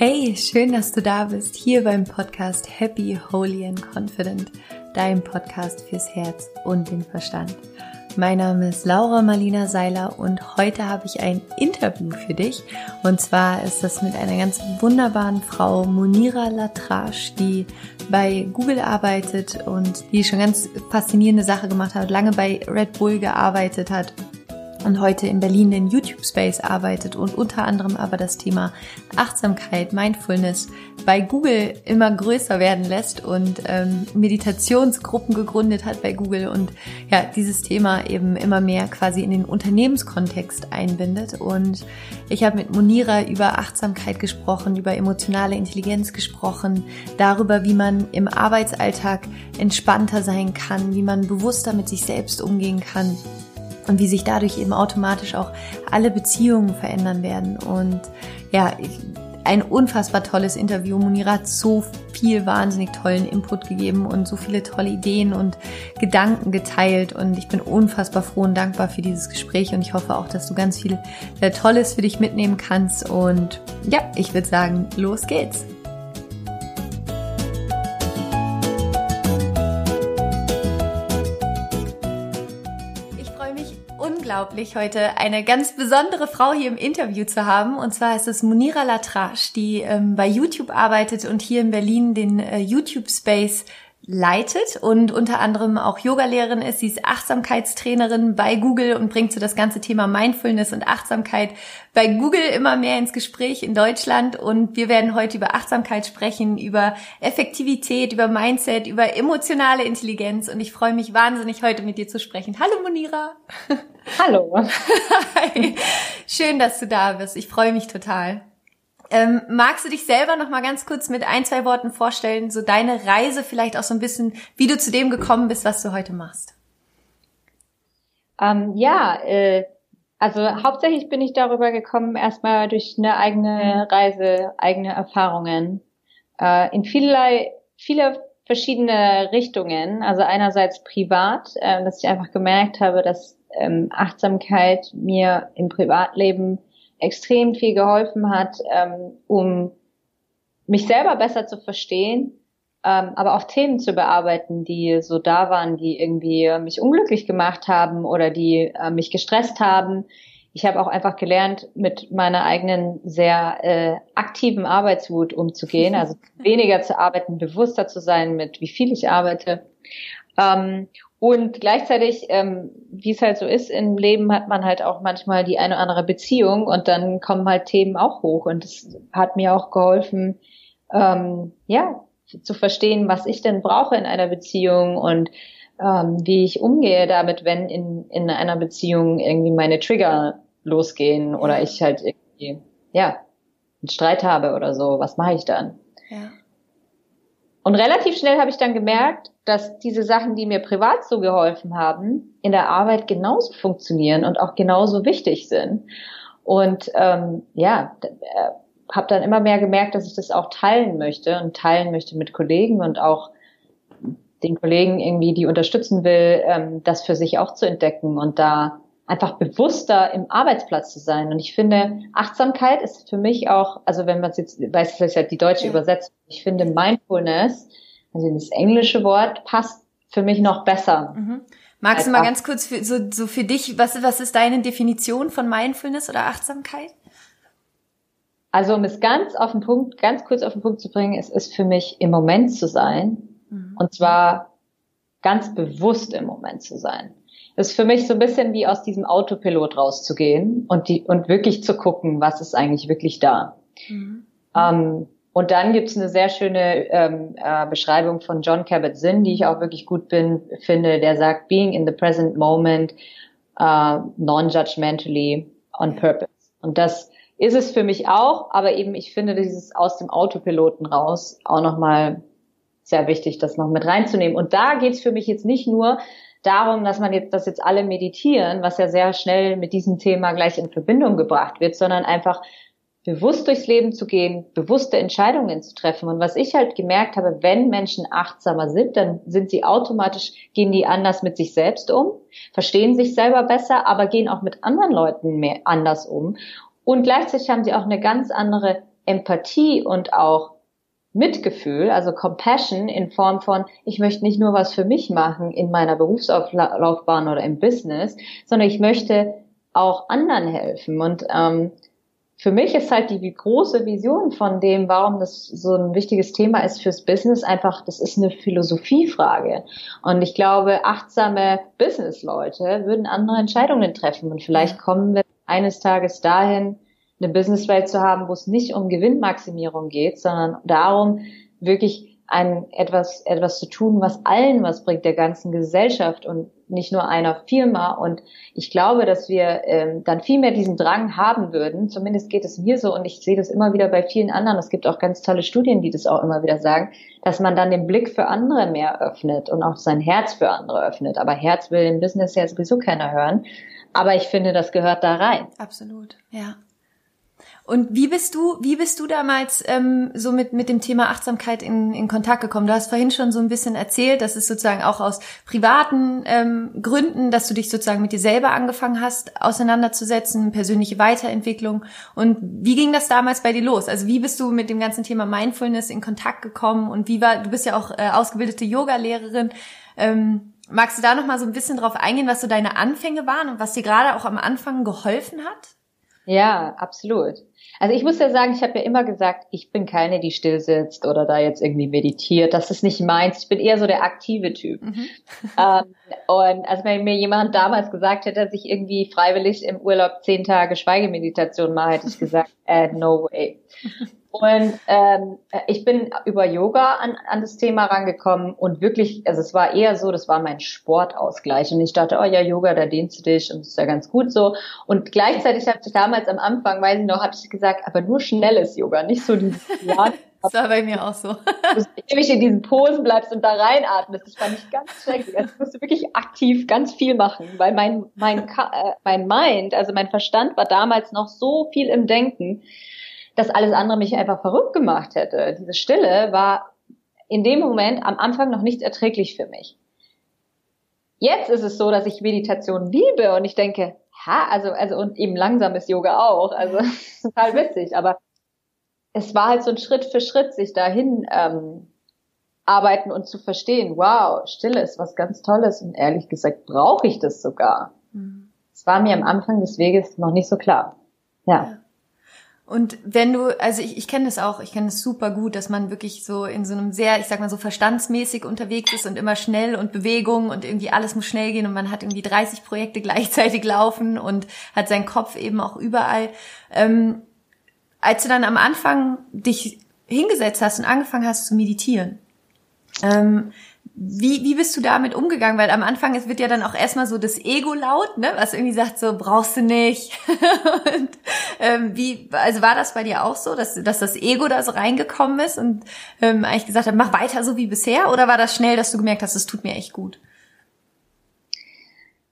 Hey, schön, dass du da bist, hier beim Podcast Happy, Holy and Confident, dein Podcast fürs Herz und den Verstand. Mein Name ist Laura Marlina Seiler und heute habe ich ein Interview für dich. Und zwar ist das mit einer ganz wunderbaren Frau, Monira Latrache, die bei Google arbeitet und die schon ganz faszinierende Sache gemacht hat, lange bei Red Bull gearbeitet hat und heute in Berlin den YouTube Space arbeitet und unter anderem aber das Thema Achtsamkeit, Mindfulness bei Google immer größer werden lässt und ähm, Meditationsgruppen gegründet hat bei Google und ja, dieses Thema eben immer mehr quasi in den Unternehmenskontext einbindet. Und ich habe mit Monira über Achtsamkeit gesprochen, über emotionale Intelligenz gesprochen, darüber, wie man im Arbeitsalltag entspannter sein kann, wie man bewusster mit sich selbst umgehen kann und wie sich dadurch eben automatisch auch alle Beziehungen verändern werden. Und ja, ein unfassbar tolles Interview. Munira hat so viel wahnsinnig tollen Input gegeben und so viele tolle Ideen und Gedanken geteilt. Und ich bin unfassbar froh und dankbar für dieses Gespräch. Und ich hoffe auch, dass du ganz viel äh, Tolles für dich mitnehmen kannst. Und ja, ich würde sagen, los geht's. Unglaublich, heute eine ganz besondere Frau hier im Interview zu haben. Und zwar ist es Munira Latrache, die ähm, bei YouTube arbeitet und hier in Berlin den äh, YouTube Space leitet und unter anderem auch Yogalehrerin ist. Sie ist Achtsamkeitstrainerin bei Google und bringt so das ganze Thema Mindfulness und Achtsamkeit bei Google immer mehr ins Gespräch in Deutschland. Und wir werden heute über Achtsamkeit sprechen, über Effektivität, über Mindset, über emotionale Intelligenz. Und ich freue mich wahnsinnig, heute mit dir zu sprechen. Hallo Monira. Hallo. Hi. Schön, dass du da bist. Ich freue mich total. Ähm, magst du dich selber noch mal ganz kurz mit ein, zwei Worten vorstellen, so deine Reise vielleicht auch so ein bisschen, wie du zu dem gekommen bist, was du heute machst? Ähm, ja, äh, also hauptsächlich bin ich darüber gekommen, erstmal durch eine eigene Reise, eigene Erfahrungen äh, in vielerlei, viele verschiedene Richtungen. Also einerseits privat, äh, dass ich einfach gemerkt habe, dass ähm, Achtsamkeit mir im Privatleben extrem viel geholfen hat, ähm, um mich selber besser zu verstehen, ähm, aber auch Themen zu bearbeiten, die so da waren, die irgendwie mich unglücklich gemacht haben oder die äh, mich gestresst haben. Ich habe auch einfach gelernt, mit meiner eigenen sehr äh, aktiven Arbeitswut umzugehen, also weniger zu arbeiten, bewusster zu sein, mit wie viel ich arbeite. Ähm, und gleichzeitig, ähm, wie es halt so ist im Leben, hat man halt auch manchmal die eine oder andere Beziehung und dann kommen halt Themen auch hoch. Und es hat mir auch geholfen, ähm, ja, zu verstehen, was ich denn brauche in einer Beziehung und ähm, wie ich umgehe damit, wenn in, in einer Beziehung irgendwie meine Trigger losgehen oder ich halt irgendwie, ja, einen Streit habe oder so. Was mache ich dann? Ja. Und relativ schnell habe ich dann gemerkt, dass diese Sachen, die mir privat so geholfen haben, in der Arbeit genauso funktionieren und auch genauso wichtig sind. Und ähm, ja, äh, habe dann immer mehr gemerkt, dass ich das auch teilen möchte und teilen möchte mit Kollegen und auch den Kollegen irgendwie, die unterstützen will, ähm, das für sich auch zu entdecken und da einfach bewusster im Arbeitsplatz zu sein. Und ich finde, Achtsamkeit ist für mich auch, also wenn man es jetzt, weiß ich ja die deutsche ja. Übersetzung, ich finde Mindfulness, also das englische Wort, passt für mich noch besser. Mhm. Magst du mal ganz kurz für, so, so für dich, was, was ist deine Definition von Mindfulness oder Achtsamkeit? Also um es ganz auf den Punkt, ganz kurz auf den Punkt zu bringen, es ist für mich im Moment zu sein. Mhm. Und zwar ganz bewusst im Moment zu sein ist für mich so ein bisschen wie aus diesem Autopilot rauszugehen und die und wirklich zu gucken, was ist eigentlich wirklich da. Mhm. Ähm, und dann gibt's eine sehr schöne ähm, äh, Beschreibung von John Kabat-Zinn, die ich auch wirklich gut bin, finde. Der sagt, being in the present moment, uh, non-judgmentally, on purpose. Und das ist es für mich auch, aber eben ich finde dieses aus dem Autopiloten raus auch nochmal sehr wichtig, das noch mit reinzunehmen. Und da geht's für mich jetzt nicht nur darum, dass man jetzt, dass jetzt alle meditieren, was ja sehr schnell mit diesem Thema gleich in Verbindung gebracht wird, sondern einfach bewusst durchs Leben zu gehen, bewusste Entscheidungen zu treffen. Und was ich halt gemerkt habe, wenn Menschen achtsamer sind, dann sind sie automatisch, gehen die anders mit sich selbst um, verstehen sich selber besser, aber gehen auch mit anderen Leuten mehr anders um. Und gleichzeitig haben sie auch eine ganz andere Empathie und auch Mitgefühl, also Compassion in Form von, ich möchte nicht nur was für mich machen in meiner Berufslaufbahn oder im Business, sondern ich möchte auch anderen helfen. Und ähm, für mich ist halt die große Vision von dem, warum das so ein wichtiges Thema ist fürs Business, einfach, das ist eine Philosophiefrage. Und ich glaube, achtsame Businessleute würden andere Entscheidungen treffen. Und vielleicht kommen wir eines Tages dahin, eine Businesswelt zu haben, wo es nicht um Gewinnmaximierung geht, sondern darum, wirklich ein etwas etwas zu tun, was allen was bringt, der ganzen Gesellschaft und nicht nur einer Firma. Und ich glaube, dass wir ähm, dann viel mehr diesen Drang haben würden. Zumindest geht es mir so und ich sehe das immer wieder bei vielen anderen. Es gibt auch ganz tolle Studien, die das auch immer wieder sagen, dass man dann den Blick für andere mehr öffnet und auch sein Herz für andere öffnet. Aber Herz will im Business ja sowieso keiner hören. Aber ich finde, das gehört da rein. Absolut, ja. Und wie bist du, wie bist du damals ähm, so mit mit dem Thema Achtsamkeit in, in Kontakt gekommen? Du hast vorhin schon so ein bisschen erzählt, dass es sozusagen auch aus privaten ähm, Gründen, dass du dich sozusagen mit dir selber angefangen hast, auseinanderzusetzen, persönliche Weiterentwicklung. Und wie ging das damals bei dir los? Also wie bist du mit dem ganzen Thema Mindfulness in Kontakt gekommen? Und wie war, du bist ja auch äh, ausgebildete Yoga-Lehrerin. Ähm, magst du da noch mal so ein bisschen drauf eingehen, was so deine Anfänge waren und was dir gerade auch am Anfang geholfen hat? Ja, absolut. Also ich muss ja sagen, ich habe ja immer gesagt, ich bin keine, die still sitzt oder da jetzt irgendwie meditiert. Das ist nicht meins. Ich bin eher so der aktive Typ. Mhm. Ähm, und als wenn mir jemand damals gesagt hätte, dass ich irgendwie freiwillig im Urlaub zehn Tage Schweigemeditation mache, hätte ich gesagt, äh, no way. Und ähm, ich bin über Yoga an, an das Thema rangekommen und wirklich, also es war eher so, das war mein Sportausgleich. Und ich dachte, oh ja, Yoga, da dehnst du dich und das ist ja ganz gut so. Und gleichzeitig habe ich damals am Anfang, weiß ich noch, habe ich gesagt, aber nur schnelles Yoga, nicht so dieses ja, Das war bei mir auch so. Dass du ewig in diesen Posen bleibst und da reinatmest. Das fand ich ganz schrecklich. Also ich musste wirklich aktiv ganz viel machen, weil mein, mein, äh, mein Mind, also mein Verstand war damals noch so viel im Denken, dass alles andere mich einfach verrückt gemacht hätte. Diese Stille war in dem Moment am Anfang noch nicht erträglich für mich. Jetzt ist es so, dass ich Meditation liebe und ich denke, ha, also, also, und eben langsames Yoga auch, also, total witzig, aber es war halt so ein Schritt für Schritt, sich dahin, ähm, arbeiten und zu verstehen, wow, Stille ist was ganz Tolles und ehrlich gesagt brauche ich das sogar. Es mhm. war mir am Anfang des Weges noch nicht so klar. ja. ja. Und wenn du, also ich, ich kenne das auch, ich kenne das super gut, dass man wirklich so in so einem sehr, ich sag mal so verstandsmäßig unterwegs ist und immer schnell und Bewegung und irgendwie alles muss schnell gehen und man hat irgendwie 30 Projekte gleichzeitig laufen und hat seinen Kopf eben auch überall. Ähm, als du dann am Anfang dich hingesetzt hast und angefangen hast zu meditieren, ähm, wie, wie bist du damit umgegangen? Weil am Anfang es wird ja dann auch erstmal so das Ego laut, ne? was irgendwie sagt, so brauchst du nicht. und, ähm, wie, also war das bei dir auch so, dass, dass das Ego da so reingekommen ist und ähm, eigentlich gesagt hat, mach weiter so wie bisher? Oder war das schnell, dass du gemerkt hast, es tut mir echt gut?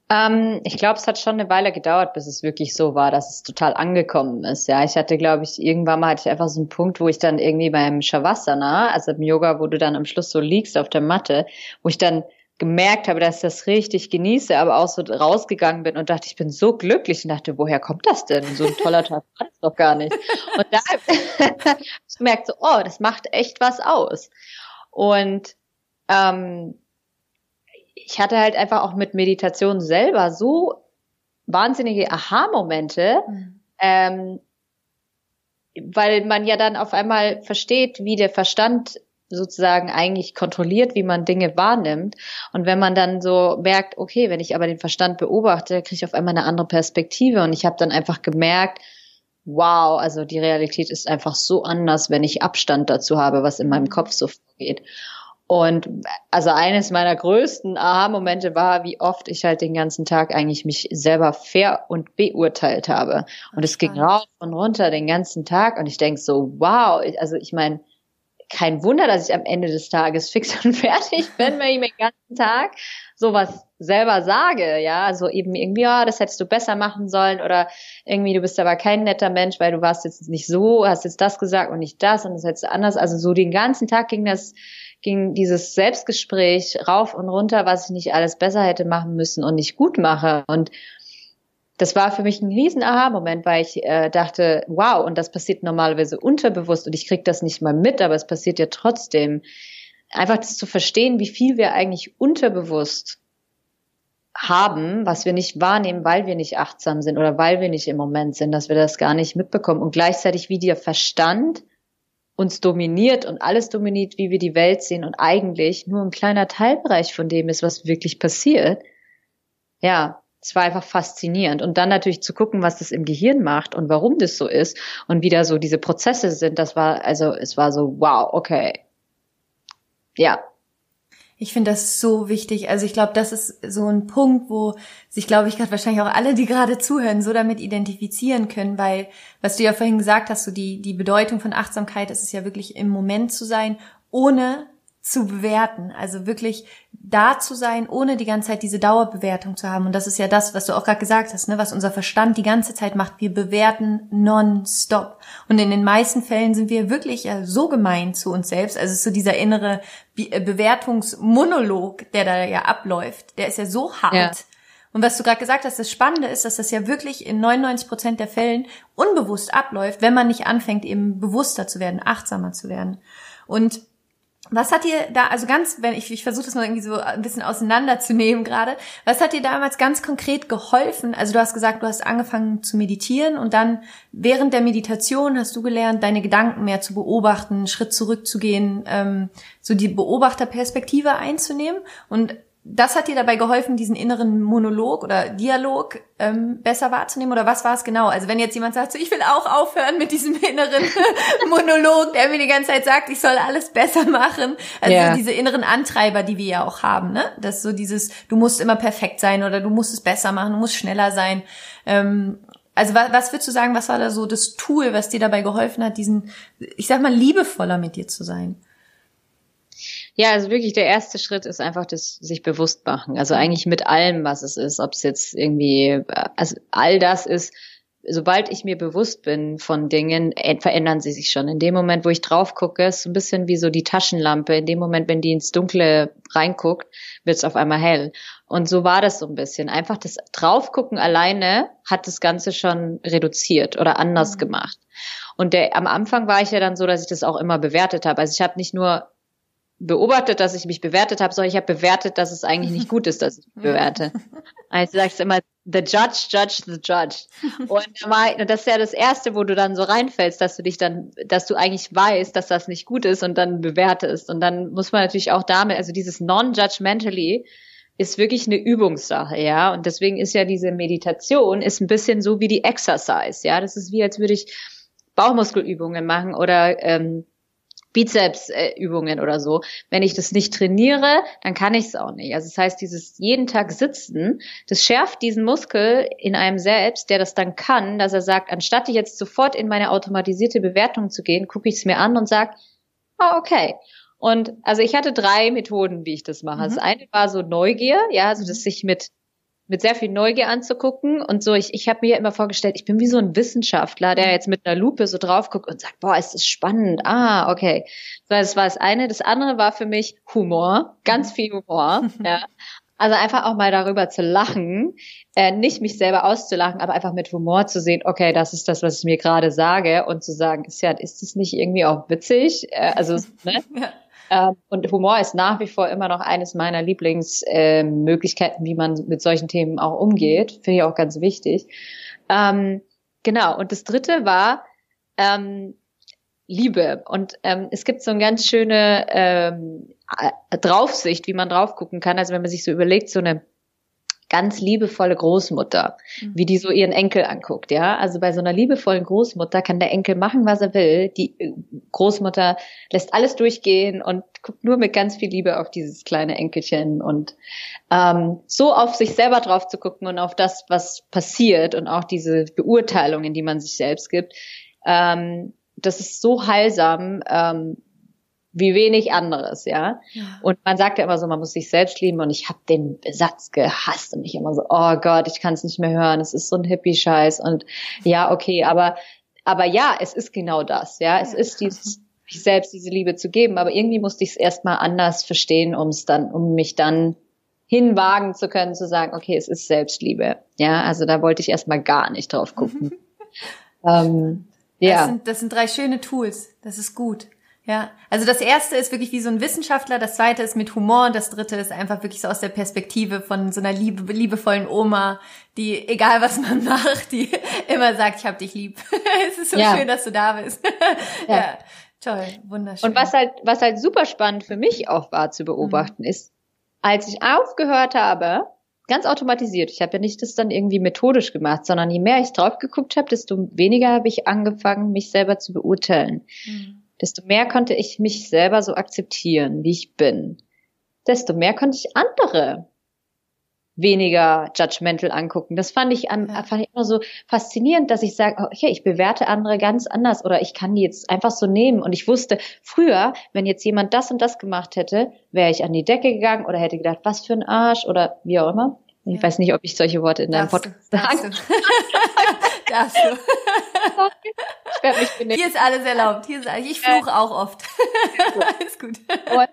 Ähm, ich glaube, es hat schon eine Weile gedauert, bis es wirklich so war, dass es total angekommen ist. Ja, ich hatte, glaube ich, irgendwann mal hatte ich einfach so einen Punkt, wo ich dann irgendwie beim Shavasana, also im Yoga, wo du dann am Schluss so liegst auf der Matte, wo ich dann gemerkt habe, dass ich das richtig genieße, aber auch so rausgegangen bin und dachte, ich bin so glücklich und dachte, woher kommt das denn? So ein toller Tag war das doch gar nicht. Und da ich gemerkt, so, oh, das macht echt was aus. Und ähm, ich hatte halt einfach auch mit Meditation selber so wahnsinnige Aha-Momente, mhm. ähm, weil man ja dann auf einmal versteht, wie der Verstand sozusagen eigentlich kontrolliert, wie man Dinge wahrnimmt. Und wenn man dann so merkt, okay, wenn ich aber den Verstand beobachte, kriege ich auf einmal eine andere Perspektive. Und ich habe dann einfach gemerkt, wow, also die Realität ist einfach so anders, wenn ich Abstand dazu habe, was in meinem mhm. Kopf so vorgeht. Und also eines meiner größten Aha-Momente war, wie oft ich halt den ganzen Tag eigentlich mich selber fair und beurteilt habe. Und es ging rauf und runter den ganzen Tag und ich denk so, wow, also ich meine, kein Wunder, dass ich am Ende des Tages fix und fertig bin, wenn ich mir den ganzen Tag sowas selber sage, ja, also eben irgendwie, ja, das hättest du besser machen sollen oder irgendwie, du bist aber kein netter Mensch, weil du warst jetzt nicht so, hast jetzt das gesagt und nicht das und das hättest du anders. Also so den ganzen Tag ging das ging dieses Selbstgespräch rauf und runter, was ich nicht alles besser hätte machen müssen und nicht gut mache. Und das war für mich ein riesen Aha-Moment, weil ich äh, dachte, wow, und das passiert normalerweise unterbewusst und ich krieg das nicht mal mit, aber es passiert ja trotzdem. Einfach das zu verstehen, wie viel wir eigentlich unterbewusst haben, was wir nicht wahrnehmen, weil wir nicht achtsam sind oder weil wir nicht im Moment sind, dass wir das gar nicht mitbekommen und gleichzeitig wie der Verstand uns dominiert und alles dominiert, wie wir die Welt sehen und eigentlich nur ein kleiner Teilbereich von dem ist, was wirklich passiert. Ja, es war einfach faszinierend. Und dann natürlich zu gucken, was das im Gehirn macht und warum das so ist und wie da so diese Prozesse sind, das war, also es war so, wow, okay. Ja. Ich finde das so wichtig. Also ich glaube, das ist so ein Punkt, wo sich, glaube ich, gerade wahrscheinlich auch alle, die gerade zuhören, so damit identifizieren können, weil, was du ja vorhin gesagt hast, so die, die Bedeutung von Achtsamkeit, ist es ja wirklich im Moment zu sein, ohne zu bewerten. Also wirklich da zu sein, ohne die ganze Zeit diese Dauerbewertung zu haben. Und das ist ja das, was du auch gerade gesagt hast, ne, was unser Verstand die ganze Zeit macht. Wir bewerten nonstop. Und in den meisten Fällen sind wir wirklich ja so gemein zu uns selbst. Also so dieser innere äh, Bewertungsmonolog, der da ja abläuft, der ist ja so hart. Ja. Und was du gerade gesagt hast, das Spannende ist, dass das ja wirklich in 99 Prozent der Fällen unbewusst abläuft, wenn man nicht anfängt, eben bewusster zu werden, achtsamer zu werden. Und was hat dir da, also ganz, wenn ich, ich versuche das mal irgendwie so ein bisschen auseinanderzunehmen gerade, was hat dir damals ganz konkret geholfen? Also du hast gesagt, du hast angefangen zu meditieren und dann während der Meditation hast du gelernt, deine Gedanken mehr zu beobachten, einen Schritt zurückzugehen, ähm, so die Beobachterperspektive einzunehmen. Und das hat dir dabei geholfen, diesen inneren Monolog oder Dialog ähm, besser wahrzunehmen? Oder was war es genau? Also wenn jetzt jemand sagt, so, ich will auch aufhören mit diesem inneren Monolog, der mir die ganze Zeit sagt, ich soll alles besser machen. Also yeah. diese inneren Antreiber, die wir ja auch haben, ne? Das so dieses, du musst immer perfekt sein oder du musst es besser machen, du musst schneller sein. Ähm, also was, was würdest du sagen, was war da so das Tool, was dir dabei geholfen hat, diesen, ich sag mal, liebevoller mit dir zu sein? Ja, also wirklich der erste Schritt ist einfach das sich bewusst machen. Also eigentlich mit allem, was es ist, ob es jetzt irgendwie, also all das ist, sobald ich mir bewusst bin von Dingen, äh, verändern sie sich schon. In dem Moment, wo ich drauf gucke, ist so ein bisschen wie so die Taschenlampe. In dem Moment, wenn die ins Dunkle reinguckt, wird es auf einmal hell. Und so war das so ein bisschen. Einfach das Draufgucken alleine hat das Ganze schon reduziert oder anders mhm. gemacht. Und der, am Anfang war ich ja dann so, dass ich das auch immer bewertet habe. Also ich habe nicht nur beobachtet, dass ich mich bewertet habe, sondern ich habe bewertet, dass es eigentlich nicht gut ist, dass ich mich bewerte. Also sagst du immer, the judge, judge, the judge. Und das ist ja das Erste, wo du dann so reinfällst, dass du dich dann, dass du eigentlich weißt, dass das nicht gut ist und dann bewertest. Und dann muss man natürlich auch damit, also dieses non-judgmentally ist wirklich eine Übungssache, ja. Und deswegen ist ja diese Meditation ist ein bisschen so wie die Exercise, ja. Das ist wie, als würde ich Bauchmuskelübungen machen oder ähm, Bizepsübungen oder so. Wenn ich das nicht trainiere, dann kann ich es auch nicht. Also das heißt, dieses jeden Tag sitzen, das schärft diesen Muskel in einem selbst, der das dann kann, dass er sagt, anstatt ich jetzt sofort in meine automatisierte Bewertung zu gehen, gucke ich es mir an und sage, ah, okay. Und also ich hatte drei Methoden, wie ich das mache. Mhm. Das eine war so Neugier, ja, also dass sich mit mit sehr viel Neugier anzugucken und so. Ich, ich habe mir immer vorgestellt, ich bin wie so ein Wissenschaftler, der jetzt mit einer Lupe so drauf guckt und sagt, boah, ist das spannend. Ah, okay. So, das war das eine. Das andere war für mich Humor, ganz viel Humor. ja. Also einfach auch mal darüber zu lachen, äh, nicht mich selber auszulachen, aber einfach mit Humor zu sehen, okay, das ist das, was ich mir gerade sage und zu sagen, ist ja, ist das nicht irgendwie auch witzig? Äh, also, ne? ja. Ähm, und Humor ist nach wie vor immer noch eines meiner Lieblingsmöglichkeiten, äh, wie man mit solchen Themen auch umgeht. Finde ich auch ganz wichtig. Ähm, genau. Und das dritte war ähm, Liebe. Und ähm, es gibt so eine ganz schöne ähm, Draufsicht, wie man drauf gucken kann. Also wenn man sich so überlegt, so eine ganz liebevolle Großmutter, mhm. wie die so ihren Enkel anguckt, ja. Also bei so einer liebevollen Großmutter kann der Enkel machen, was er will. Die äh, Großmutter lässt alles durchgehen und guckt nur mit ganz viel Liebe auf dieses kleine Enkelchen und ähm, so auf sich selber drauf zu gucken und auf das, was passiert und auch diese Beurteilungen, die man sich selbst gibt. Ähm, das ist so heilsam. Ähm, wie wenig anderes, ja? ja. Und man sagt ja immer so, man muss sich selbst lieben und ich habe den Satz gehasst und ich immer so, oh Gott, ich kann es nicht mehr hören, es ist so ein Hippie-Scheiß und ja, okay, aber aber ja, es ist genau das, ja, es ja. ist dieses sich selbst diese Liebe zu geben, aber irgendwie musste ich es erstmal anders verstehen, um es dann, um mich dann hinwagen zu können, zu sagen, okay, es ist Selbstliebe. Ja, also da wollte ich erstmal gar nicht drauf gucken. ähm, ja. Das sind, das sind drei schöne Tools. Das ist gut. Ja, also das erste ist wirklich wie so ein Wissenschaftler, das zweite ist mit Humor und das dritte ist einfach wirklich so aus der Perspektive von so einer liebe, liebevollen Oma, die, egal was man macht, die immer sagt, ich hab dich lieb. es ist so ja. schön, dass du da bist. ja. ja. toll, wunderschön. Und was halt, was halt super spannend für mich auch war zu beobachten, mhm. ist, als ich aufgehört habe, ganz automatisiert. Ich habe ja nicht das dann irgendwie methodisch gemacht, sondern je mehr ich drauf geguckt habe, desto weniger habe ich angefangen, mich selber zu beurteilen. Mhm desto mehr konnte ich mich selber so akzeptieren, wie ich bin. Desto mehr konnte ich andere weniger judgmental angucken. Das fand ich, an, ja. fand ich immer so faszinierend, dass ich sage, okay, ich bewerte andere ganz anders oder ich kann die jetzt einfach so nehmen. Und ich wusste, früher, wenn jetzt jemand das und das gemacht hätte, wäre ich an die Decke gegangen oder hätte gedacht, was für ein Arsch oder wie auch immer. Ich ja. weiß nicht, ob ich solche Worte in deinem Podcast sage. Darfst du. ich werde mich benehmen. Hier ist alles erlaubt. Hier ist, ich fluche auch oft. alles gut. Und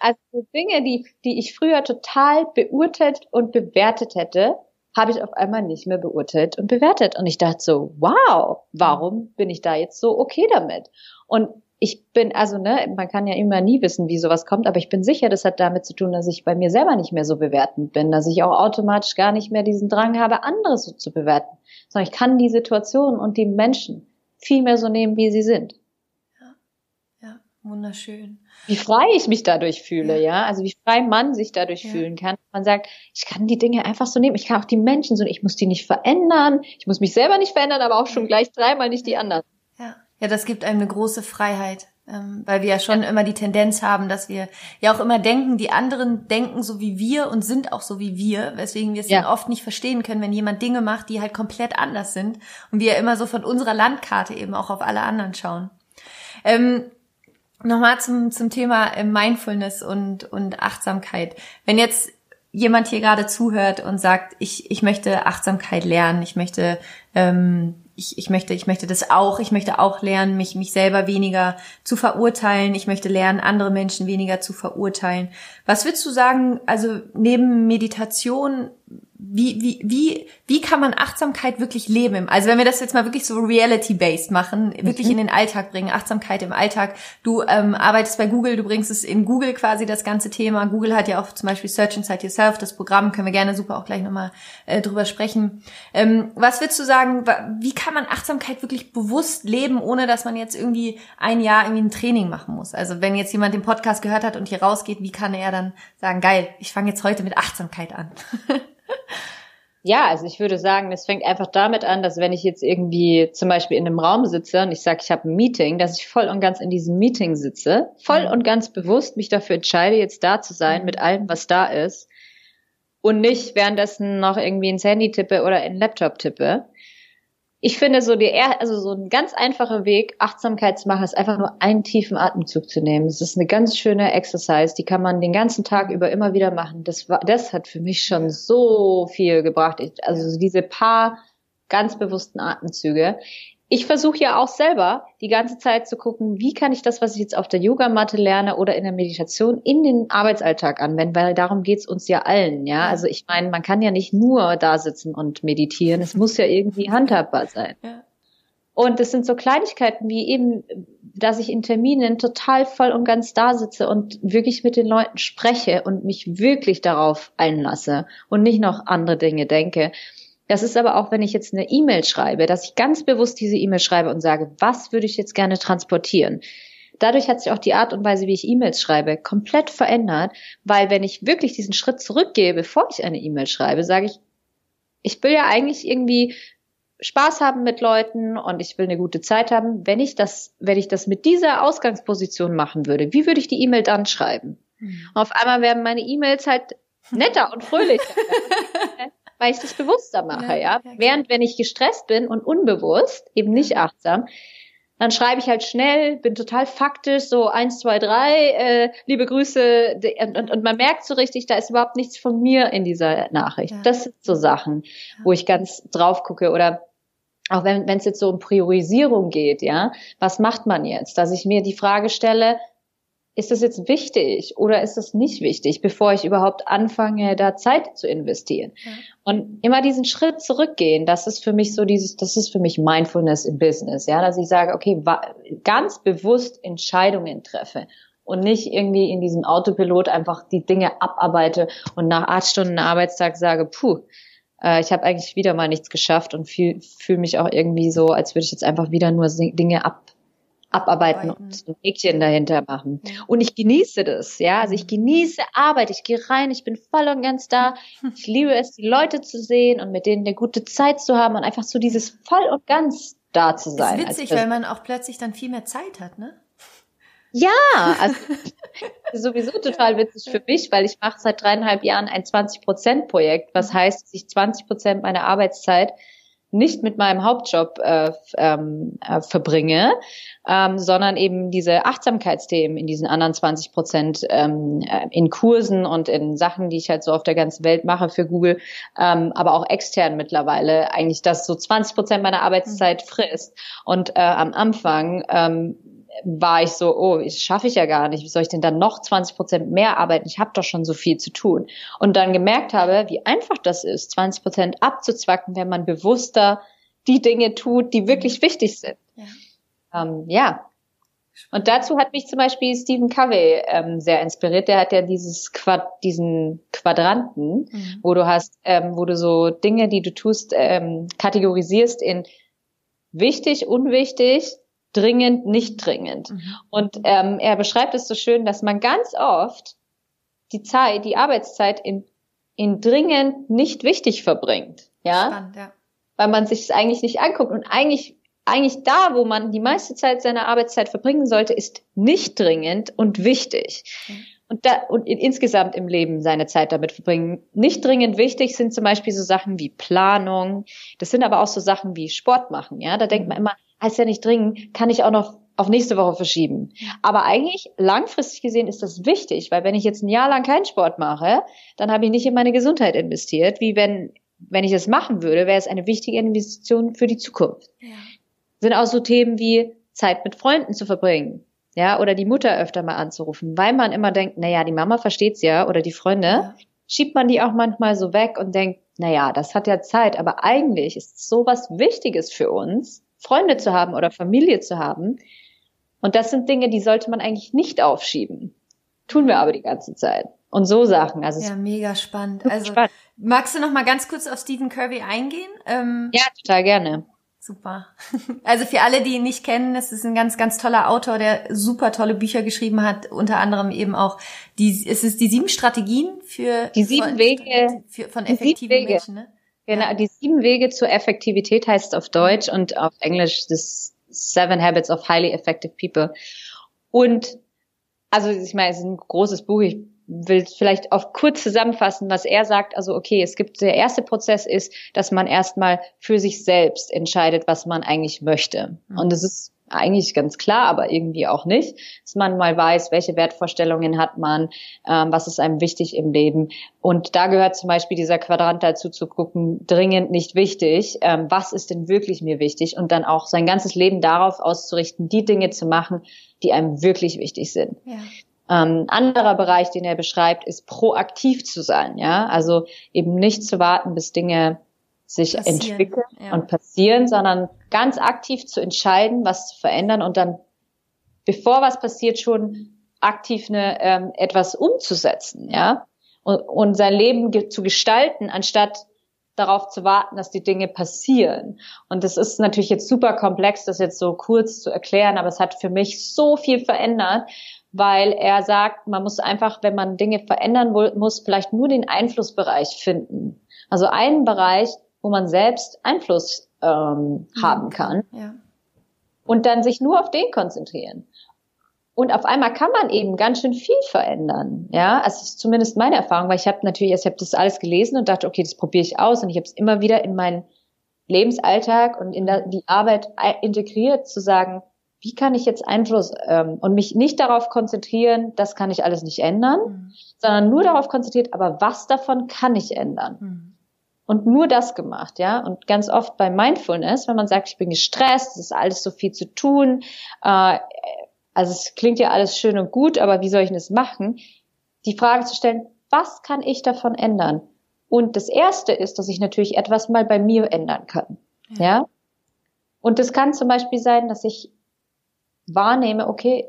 also Dinge, die, die ich früher total beurteilt und bewertet hätte, habe ich auf einmal nicht mehr beurteilt und bewertet. Und ich dachte so, wow, warum bin ich da jetzt so okay damit? Und ich bin, also, ne, man kann ja immer nie wissen, wie sowas kommt, aber ich bin sicher, das hat damit zu tun, dass ich bei mir selber nicht mehr so bewertend bin, dass ich auch automatisch gar nicht mehr diesen Drang habe, andere so zu bewerten, sondern ich kann die Situation und die Menschen viel mehr so nehmen, wie sie sind. Ja, ja wunderschön. Wie frei ich mich dadurch fühle, ja, ja? also wie frei man sich dadurch ja. fühlen kann. Man sagt, ich kann die Dinge einfach so nehmen, ich kann auch die Menschen so, ich muss die nicht verändern, ich muss mich selber nicht verändern, aber auch schon gleich dreimal nicht die anderen. Ja. Ja, das gibt einem eine große Freiheit, ähm, weil wir ja schon immer die Tendenz haben, dass wir ja auch immer denken, die anderen denken so wie wir und sind auch so wie wir, weswegen wir es ja. dann oft nicht verstehen können, wenn jemand Dinge macht, die halt komplett anders sind und wir immer so von unserer Landkarte eben auch auf alle anderen schauen. Ähm, Nochmal zum, zum Thema äh, Mindfulness und, und Achtsamkeit. Wenn jetzt jemand hier gerade zuhört und sagt, ich, ich möchte Achtsamkeit lernen, ich möchte ähm, ich, ich möchte, ich möchte das auch, ich möchte auch lernen, mich, mich selber weniger zu verurteilen, ich möchte lernen, andere Menschen weniger zu verurteilen. Was würdest du sagen, also neben Meditation, wie, wie, wie, wie kann man Achtsamkeit wirklich leben? Also wenn wir das jetzt mal wirklich so reality-based machen, wirklich mhm. in den Alltag bringen, Achtsamkeit im Alltag. Du ähm, arbeitest bei Google, du bringst es in Google quasi das ganze Thema. Google hat ja auch zum Beispiel Search Inside Yourself, das Programm, können wir gerne super auch gleich nochmal äh, drüber sprechen. Ähm, was würdest du sagen, wie kann man Achtsamkeit wirklich bewusst leben, ohne dass man jetzt irgendwie ein Jahr irgendwie ein Training machen muss? Also wenn jetzt jemand den Podcast gehört hat und hier rausgeht, wie kann er dann sagen, geil, ich fange jetzt heute mit Achtsamkeit an? Ja, also ich würde sagen, es fängt einfach damit an, dass wenn ich jetzt irgendwie zum Beispiel in einem Raum sitze und ich sage, ich habe ein Meeting, dass ich voll und ganz in diesem Meeting sitze, voll mhm. und ganz bewusst mich dafür entscheide, jetzt da zu sein mit allem, was da ist und nicht währenddessen noch irgendwie ins Handy tippe oder in den Laptop tippe ich finde so die, also so ein ganz einfacher Weg, Achtsamkeit zu machen, ist einfach nur einen tiefen Atemzug zu nehmen. Das ist eine ganz schöne Exercise, die kann man den ganzen Tag über immer wieder machen. Das war, das hat für mich schon so viel gebracht. Also diese paar ganz bewussten Atemzüge ich versuche ja auch selber die ganze Zeit zu gucken, wie kann ich das, was ich jetzt auf der Yogamatte lerne oder in der Meditation, in den Arbeitsalltag anwenden, weil darum geht's uns ja allen, ja. Also ich meine, man kann ja nicht nur da sitzen und meditieren, es muss ja irgendwie handhabbar sein. Ja. Und es sind so Kleinigkeiten wie eben, dass ich in Terminen total voll und ganz da sitze und wirklich mit den Leuten spreche und mich wirklich darauf einlasse und nicht noch andere Dinge denke. Das ist aber auch, wenn ich jetzt eine E-Mail schreibe, dass ich ganz bewusst diese E-Mail schreibe und sage, was würde ich jetzt gerne transportieren? Dadurch hat sich auch die Art und Weise, wie ich E-Mails schreibe, komplett verändert, weil wenn ich wirklich diesen Schritt zurückgehe, bevor ich eine E-Mail schreibe, sage ich, ich will ja eigentlich irgendwie Spaß haben mit Leuten und ich will eine gute Zeit haben. Wenn ich das, wenn ich das mit dieser Ausgangsposition machen würde, wie würde ich die E-Mail dann schreiben? Mhm. Auf einmal werden meine E-Mails halt netter und fröhlicher. weil ich das bewusster mache, ja. ja. Während wenn ich gestresst bin und unbewusst, eben nicht achtsam, dann schreibe ich halt schnell, bin total faktisch, so eins, zwei, drei, äh, liebe Grüße und, und, und man merkt so richtig, da ist überhaupt nichts von mir in dieser Nachricht. Ja. Das sind so Sachen, ja. wo ich ganz drauf gucke oder auch wenn es jetzt so um Priorisierung geht, ja, was macht man jetzt? Dass ich mir die Frage stelle, ist das jetzt wichtig oder ist das nicht wichtig, bevor ich überhaupt anfange, da Zeit zu investieren? Ja. Und immer diesen Schritt zurückgehen, das ist für mich so dieses, das ist für mich Mindfulness im Business, ja, dass ich sage, okay, ganz bewusst Entscheidungen treffe und nicht irgendwie in diesem Autopilot einfach die Dinge abarbeite und nach acht Stunden Arbeitstag sage, puh, äh, ich habe eigentlich wieder mal nichts geschafft und fühle fühl mich auch irgendwie so, als würde ich jetzt einfach wieder nur Dinge ab abarbeiten Arbeiten. und ein Häkchen dahinter machen. Und ich genieße das, ja. Also ich genieße Arbeit, ich gehe rein, ich bin voll und ganz da. Ich liebe es, die Leute zu sehen und mit denen eine gute Zeit zu haben und einfach so dieses voll und ganz da zu sein. Das ist witzig, weil man auch plötzlich dann viel mehr Zeit hat, ne? Ja, also sowieso total witzig für mich, weil ich mache seit dreieinhalb Jahren ein 20-Prozent-Projekt, was mhm. heißt, dass ich 20 Prozent meiner Arbeitszeit nicht mit meinem Hauptjob äh, ähm, äh, verbringe, ähm, sondern eben diese Achtsamkeitsthemen in diesen anderen 20 Prozent ähm, äh, in Kursen und in Sachen, die ich halt so auf der ganzen Welt mache für Google, ähm, aber auch extern mittlerweile eigentlich das so 20 Prozent meiner Arbeitszeit frisst. Und äh, am Anfang ähm, war ich so, oh, das schaffe ich ja gar nicht. Wie soll ich denn dann noch 20 Prozent mehr arbeiten? Ich habe doch schon so viel zu tun. Und dann gemerkt habe, wie einfach das ist, 20 Prozent abzuzwacken, wenn man bewusster die Dinge tut, die wirklich wichtig sind. Ja. Ähm, ja. Und dazu hat mich zum Beispiel Stephen Covey ähm, sehr inspiriert. Der hat ja dieses Quad diesen Quadranten, mhm. wo du hast, ähm, wo du so Dinge, die du tust, ähm, kategorisierst in wichtig, unwichtig, dringend, nicht dringend. Mhm. Und ähm, er beschreibt es so schön, dass man ganz oft die Zeit, die Arbeitszeit in, in dringend nicht wichtig verbringt. Ja? Spannend, ja. Weil man sich es eigentlich nicht anguckt. Und eigentlich, eigentlich da, wo man die meiste Zeit seiner Arbeitszeit verbringen sollte, ist nicht dringend und wichtig. Mhm. Und, da, und in, insgesamt im Leben seine Zeit damit verbringen. Nicht dringend wichtig sind zum Beispiel so Sachen wie Planung. Das sind aber auch so Sachen wie Sport machen. Ja, da denkt man immer, heißt ja nicht dringend, kann ich auch noch auf nächste Woche verschieben. Aber eigentlich langfristig gesehen ist das wichtig, weil wenn ich jetzt ein Jahr lang keinen Sport mache, dann habe ich nicht in meine Gesundheit investiert, wie wenn wenn ich das machen würde, wäre es eine wichtige Investition für die Zukunft. Ja. Sind auch so Themen wie Zeit mit Freunden zu verbringen, ja, oder die Mutter öfter mal anzurufen, weil man immer denkt, na ja, die Mama versteht's ja oder die Freunde, ja. schiebt man die auch manchmal so weg und denkt, na ja, das hat ja Zeit, aber eigentlich ist so was Wichtiges für uns, Freunde zu haben oder Familie zu haben. Und das sind Dinge, die sollte man eigentlich nicht aufschieben. Tun wir aber die ganze Zeit. Und so Sachen. Also ja, mega spannend. Also spannend. magst du noch mal ganz kurz auf Stephen Curry eingehen? Ähm, ja, total gerne. Super. Also für alle, die ihn nicht kennen, es ist ein ganz, ganz toller Autor, der super tolle Bücher geschrieben hat, unter anderem eben auch die, es ist die sieben Strategien für die sieben von, Wege für, von effektiven Menschen, ne? Genau, die sieben Wege zur Effektivität heißt auf Deutsch und auf Englisch das Seven Habits of Highly Effective People. Und also ich meine, es ist ein großes Buch. Ich will vielleicht auf kurz zusammenfassen, was er sagt. Also okay, es gibt der erste Prozess ist, dass man erstmal für sich selbst entscheidet, was man eigentlich möchte. Mhm. Und es ist eigentlich ganz klar, aber irgendwie auch nicht, dass man mal weiß, welche Wertvorstellungen hat man, ähm, was ist einem wichtig im Leben. Und da gehört zum Beispiel dieser Quadrant dazu zu gucken, dringend nicht wichtig, ähm, was ist denn wirklich mir wichtig und dann auch sein ganzes Leben darauf auszurichten, die Dinge zu machen, die einem wirklich wichtig sind. Ja. Ähm, anderer Bereich, den er beschreibt, ist proaktiv zu sein, ja, also eben nicht zu warten, bis Dinge sich passieren, entwickeln ja. und passieren, sondern ganz aktiv zu entscheiden, was zu verändern und dann, bevor was passiert, schon aktiv eine, ähm, etwas umzusetzen, ja, und, und sein Leben ge zu gestalten, anstatt darauf zu warten, dass die Dinge passieren. Und das ist natürlich jetzt super komplex, das jetzt so kurz zu erklären, aber es hat für mich so viel verändert, weil er sagt, man muss einfach, wenn man Dinge verändern muss, vielleicht nur den Einflussbereich finden. Also einen Bereich, wo man selbst Einfluss ähm, mhm. haben kann. Ja. Und dann sich nur auf den konzentrieren. Und auf einmal kann man eben ganz schön viel verändern. Ja, also das ist zumindest meine Erfahrung, weil ich habe natürlich, ich habe das alles gelesen und dachte, okay, das probiere ich aus und ich habe es immer wieder in meinen Lebensalltag und in der, die Arbeit integriert, zu sagen, wie kann ich jetzt Einfluss ähm, und mich nicht darauf konzentrieren, das kann ich alles nicht ändern, mhm. sondern nur darauf konzentriert, aber was davon kann ich ändern? Mhm und nur das gemacht, ja. Und ganz oft bei Mindfulness, wenn man sagt, ich bin gestresst, es ist alles so viel zu tun, äh, also es klingt ja alles schön und gut, aber wie soll ich das machen? Die Frage zu stellen, was kann ich davon ändern? Und das erste ist, dass ich natürlich etwas mal bei mir ändern kann. Ja. ja? Und das kann zum Beispiel sein, dass ich wahrnehme, okay,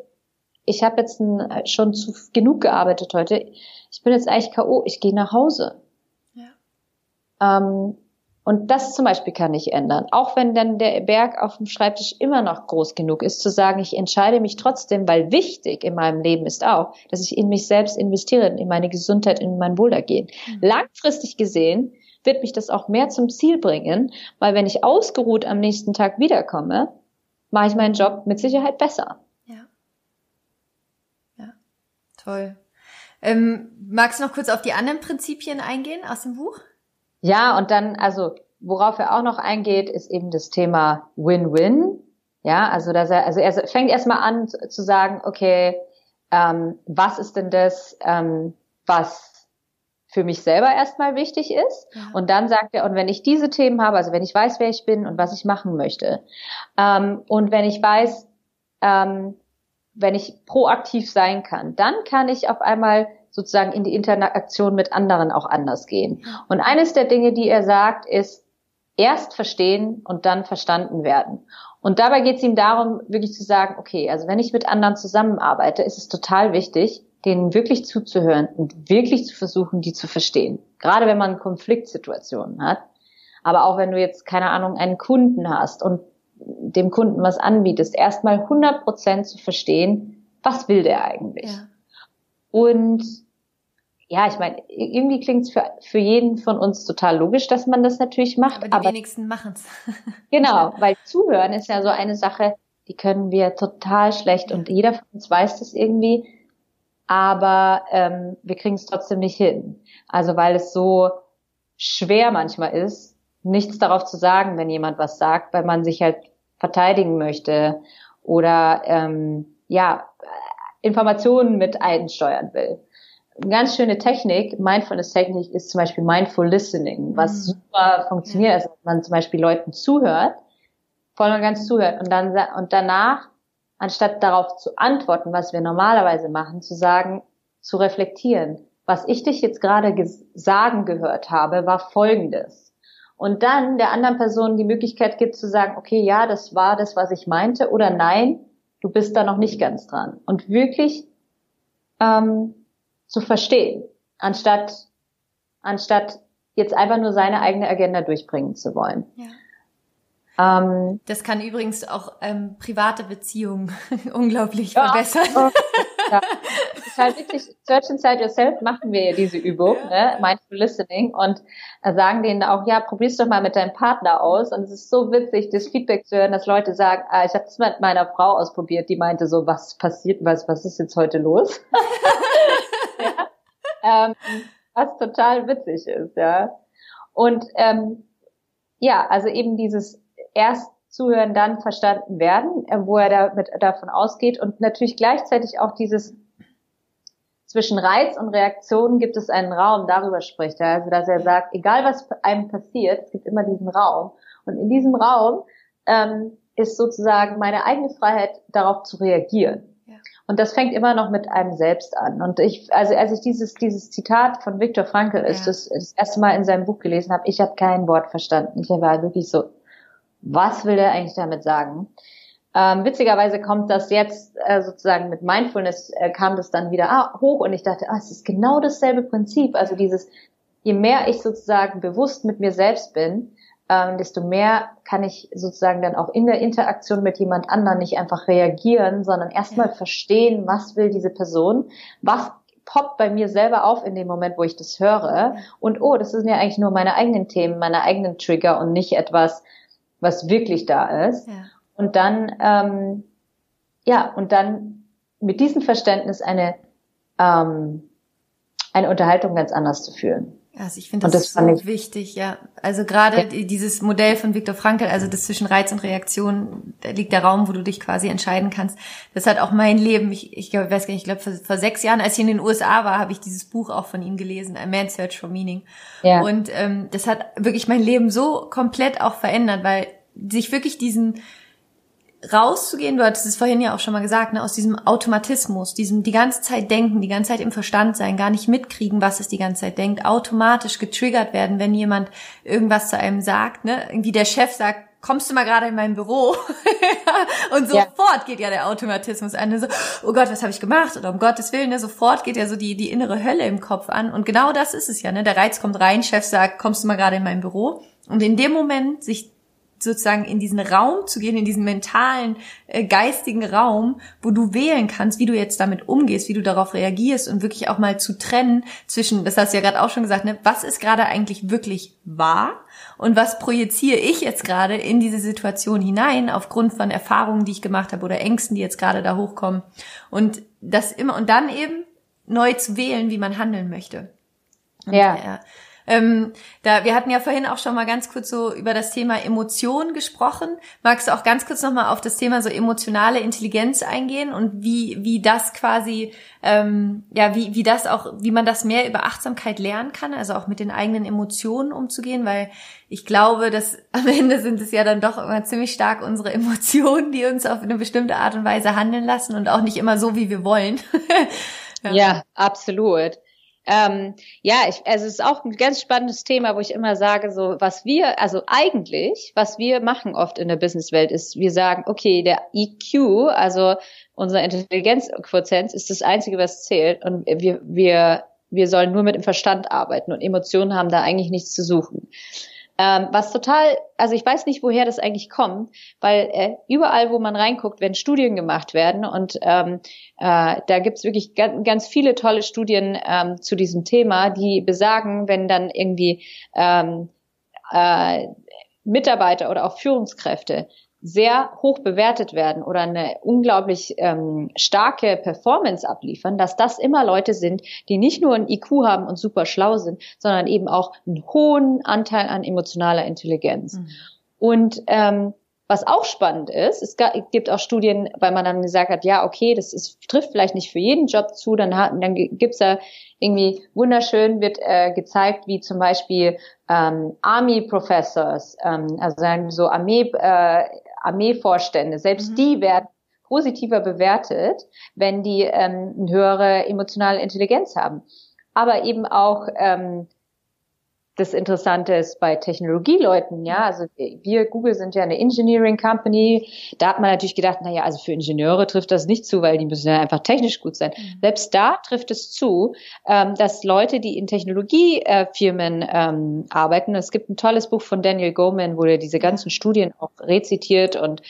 ich habe jetzt ein, schon zu genug gearbeitet heute. Ich bin jetzt eigentlich K.O., ich gehe nach Hause. Ähm, und das zum Beispiel kann ich ändern. Auch wenn dann der Berg auf dem Schreibtisch immer noch groß genug ist, zu sagen, ich entscheide mich trotzdem, weil wichtig in meinem Leben ist auch, dass ich in mich selbst investiere, in meine Gesundheit, in mein Wohlergehen. Mhm. Langfristig gesehen wird mich das auch mehr zum Ziel bringen, weil wenn ich ausgeruht am nächsten Tag wiederkomme, mache ich meinen Job mit Sicherheit besser. Ja. Ja, toll. Ähm, magst du noch kurz auf die anderen Prinzipien eingehen aus dem Buch? Ja, und dann, also worauf er auch noch eingeht, ist eben das Thema Win-Win. Ja, also dass er, also er fängt erstmal an zu sagen, okay, ähm, was ist denn das, ähm, was für mich selber erstmal wichtig ist. Ja. Und dann sagt er, und wenn ich diese Themen habe, also wenn ich weiß, wer ich bin und was ich machen möchte, ähm, und wenn ich weiß, ähm, wenn ich proaktiv sein kann, dann kann ich auf einmal sozusagen in die Interaktion mit anderen auch anders gehen. Und eines der Dinge, die er sagt, ist erst verstehen und dann verstanden werden. Und dabei geht es ihm darum, wirklich zu sagen, okay, also wenn ich mit anderen zusammenarbeite, ist es total wichtig, denen wirklich zuzuhören und wirklich zu versuchen, die zu verstehen. Gerade wenn man Konfliktsituationen hat. Aber auch wenn du jetzt, keine Ahnung, einen Kunden hast und dem Kunden was anbietest, erstmal 100 Prozent zu verstehen, was will der eigentlich? Ja. Und ja, ich meine, irgendwie klingt es für, für jeden von uns total logisch, dass man das natürlich macht. Aber die aber, wenigsten machen es. genau, weil zuhören ist ja so eine Sache, die können wir total schlecht und jeder von uns weiß das irgendwie, aber ähm, wir kriegen es trotzdem nicht hin. Also weil es so schwer manchmal ist, nichts darauf zu sagen, wenn jemand was sagt, weil man sich halt verteidigen möchte oder ähm, ja Informationen mit einsteuern will. Eine ganz schöne Technik, Mindfulness-Technik ist zum Beispiel Mindful Listening, was mhm. super funktioniert, also man zum Beispiel Leuten zuhört, voll und ganz zuhört und dann und danach, anstatt darauf zu antworten, was wir normalerweise machen, zu sagen, zu reflektieren. Was ich dich jetzt gerade sagen gehört habe, war folgendes. Und dann der anderen Person die Möglichkeit gibt zu sagen, okay, ja, das war das, was ich meinte, oder nein, du bist da noch nicht ganz dran. Und wirklich ähm, zu verstehen, anstatt, anstatt jetzt einfach nur seine eigene Agenda durchbringen zu wollen. Ja. Ähm, das kann übrigens auch ähm, private Beziehungen unglaublich ja, verbessern. Oh, ja. Das ist halt witzig. Search Inside Yourself machen wir ja diese Übung, ja. ne? Mindful Listening und äh, sagen denen auch, ja, probier's doch mal mit deinem Partner aus. Und es ist so witzig, das Feedback zu hören, dass Leute sagen, ah, ich habe das mit meiner Frau ausprobiert, die meinte so, was passiert, was, was ist jetzt heute los? ja. ähm, was total witzig ist, ja. Und ähm, ja, also eben dieses erst zuhören, dann verstanden werden, äh, wo er damit, davon ausgeht und natürlich gleichzeitig auch dieses zwischen Reiz und Reaktion gibt es einen Raum, darüber spricht er, also dass er sagt, egal was einem passiert, es gibt immer diesen Raum und in diesem Raum ähm, ist sozusagen meine eigene Freiheit, darauf zu reagieren. Und das fängt immer noch mit einem selbst an. Und ich, also als ich dieses, dieses Zitat von Viktor Frankl ist, ja. das, das erste Mal in seinem Buch gelesen habe, ich habe kein Wort verstanden. Ich war wirklich so, was will der eigentlich damit sagen? Ähm, witzigerweise kommt das jetzt äh, sozusagen mit Mindfulness äh, kam das dann wieder ah, hoch und ich dachte, ah, es ist genau dasselbe Prinzip. Also dieses, je mehr ich sozusagen bewusst mit mir selbst bin, ähm, desto mehr kann ich sozusagen dann auch in der Interaktion mit jemand anderem nicht einfach reagieren, sondern erstmal ja. verstehen, was will diese Person, was poppt bei mir selber auf in dem Moment, wo ich das höre und oh, das sind ja eigentlich nur meine eigenen Themen, meine eigenen Trigger und nicht etwas, was wirklich da ist. Ja. Und dann, ähm, ja, und dann mit diesem Verständnis eine, ähm, eine Unterhaltung ganz anders zu führen. Also ich finde das, das so wichtig, ja. Also gerade ja. dieses Modell von Viktor Frankl, also das zwischen Reiz und Reaktion, da liegt der Raum, wo du dich quasi entscheiden kannst. Das hat auch mein Leben, ich, ich weiß gar nicht, ich glaube vor, vor, sechs Jahren, als ich in den USA war, habe ich dieses Buch auch von ihm gelesen, A Man's Search for Meaning. Ja. Und ähm, das hat wirklich mein Leben so komplett auch verändert, weil sich wirklich diesen rauszugehen, du hattest es vorhin ja auch schon mal gesagt, ne, aus diesem Automatismus, diesem die ganze Zeit denken, die ganze Zeit im Verstand sein, gar nicht mitkriegen, was es die ganze Zeit denkt, automatisch getriggert werden, wenn jemand irgendwas zu einem sagt, ne, irgendwie der Chef sagt, kommst du mal gerade in mein Büro? und sofort ja. geht ja der Automatismus an. So, oh Gott, was habe ich gemacht? Oder um Gottes Willen, ne, sofort geht ja so die, die innere Hölle im Kopf an. Und genau das ist es ja. Ne? Der Reiz kommt rein, Chef sagt, kommst du mal gerade in mein Büro? Und in dem Moment sich sozusagen in diesen Raum zu gehen, in diesen mentalen, äh, geistigen Raum, wo du wählen kannst, wie du jetzt damit umgehst, wie du darauf reagierst und wirklich auch mal zu trennen zwischen, das hast du ja gerade auch schon gesagt, ne, was ist gerade eigentlich wirklich wahr und was projiziere ich jetzt gerade in diese Situation hinein aufgrund von Erfahrungen, die ich gemacht habe oder Ängsten, die jetzt gerade da hochkommen und das immer und dann eben neu zu wählen, wie man handeln möchte. Und, ja. ja ähm, da, wir hatten ja vorhin auch schon mal ganz kurz so über das Thema Emotionen gesprochen. Magst du auch ganz kurz nochmal auf das Thema so emotionale Intelligenz eingehen und wie, wie das quasi, ähm, ja, wie, wie das auch, wie man das mehr über Achtsamkeit lernen kann, also auch mit den eigenen Emotionen umzugehen, weil ich glaube, dass am Ende sind es ja dann doch immer ziemlich stark unsere Emotionen, die uns auf eine bestimmte Art und Weise handeln lassen und auch nicht immer so, wie wir wollen. ja. ja, absolut. Ähm, ja, ich, also es ist auch ein ganz spannendes Thema, wo ich immer sage, so was wir, also eigentlich, was wir machen oft in der Businesswelt ist, wir sagen, okay, der EQ, also unser Intelligenzquotient ist das Einzige, was zählt und wir, wir, wir sollen nur mit dem Verstand arbeiten und Emotionen haben da eigentlich nichts zu suchen. Ähm, was total, also ich weiß nicht, woher das eigentlich kommt, weil äh, überall, wo man reinguckt, wenn Studien gemacht werden und ähm, äh, da gibt's wirklich ganz, ganz viele tolle Studien ähm, zu diesem Thema, die besagen, wenn dann irgendwie ähm, äh, Mitarbeiter oder auch Führungskräfte sehr hoch bewertet werden oder eine unglaublich ähm, starke Performance abliefern, dass das immer Leute sind, die nicht nur ein IQ haben und super schlau sind, sondern eben auch einen hohen Anteil an emotionaler Intelligenz. Mhm. Und ähm, was auch spannend ist, es gibt auch Studien, weil man dann gesagt hat, ja, okay, das ist, trifft vielleicht nicht für jeden Job zu, dann, hat, dann gibt's da irgendwie wunderschön wird äh, gezeigt, wie zum Beispiel ähm, Army Professors, ähm, also so Armee, äh, Armeevorstände, selbst mhm. die werden positiver bewertet, wenn die ähm, eine höhere emotionale Intelligenz haben. Aber eben auch ähm, das Interessante ist bei Technologieleuten, ja, also wir, Google sind ja eine Engineering Company, da hat man natürlich gedacht, na ja, also für Ingenieure trifft das nicht zu, weil die müssen ja einfach technisch gut sein. Mhm. Selbst da trifft es zu, ähm, dass Leute, die in Technologiefirmen ähm, arbeiten, es gibt ein tolles Buch von Daniel Goleman, wo er diese ganzen Studien auch rezitiert und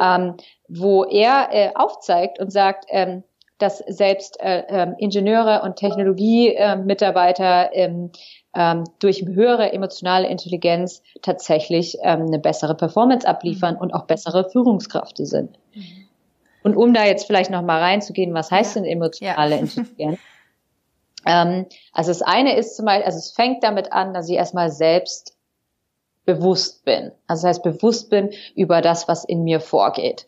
ähm, wo er äh, aufzeigt und sagt, ähm, dass selbst äh, äh, Ingenieure und Technologiemitarbeiter äh, ähm, ähm, durch höhere emotionale Intelligenz tatsächlich ähm, eine bessere Performance abliefern mhm. und auch bessere Führungskräfte sind. Mhm. Und um da jetzt vielleicht noch mal reinzugehen, was heißt ja. denn emotionale ja. Intelligenz? ähm, also das eine ist zum Beispiel, also es fängt damit an, dass ich erstmal selbst bewusst bin. Also das heißt, bewusst bin über das, was in mir vorgeht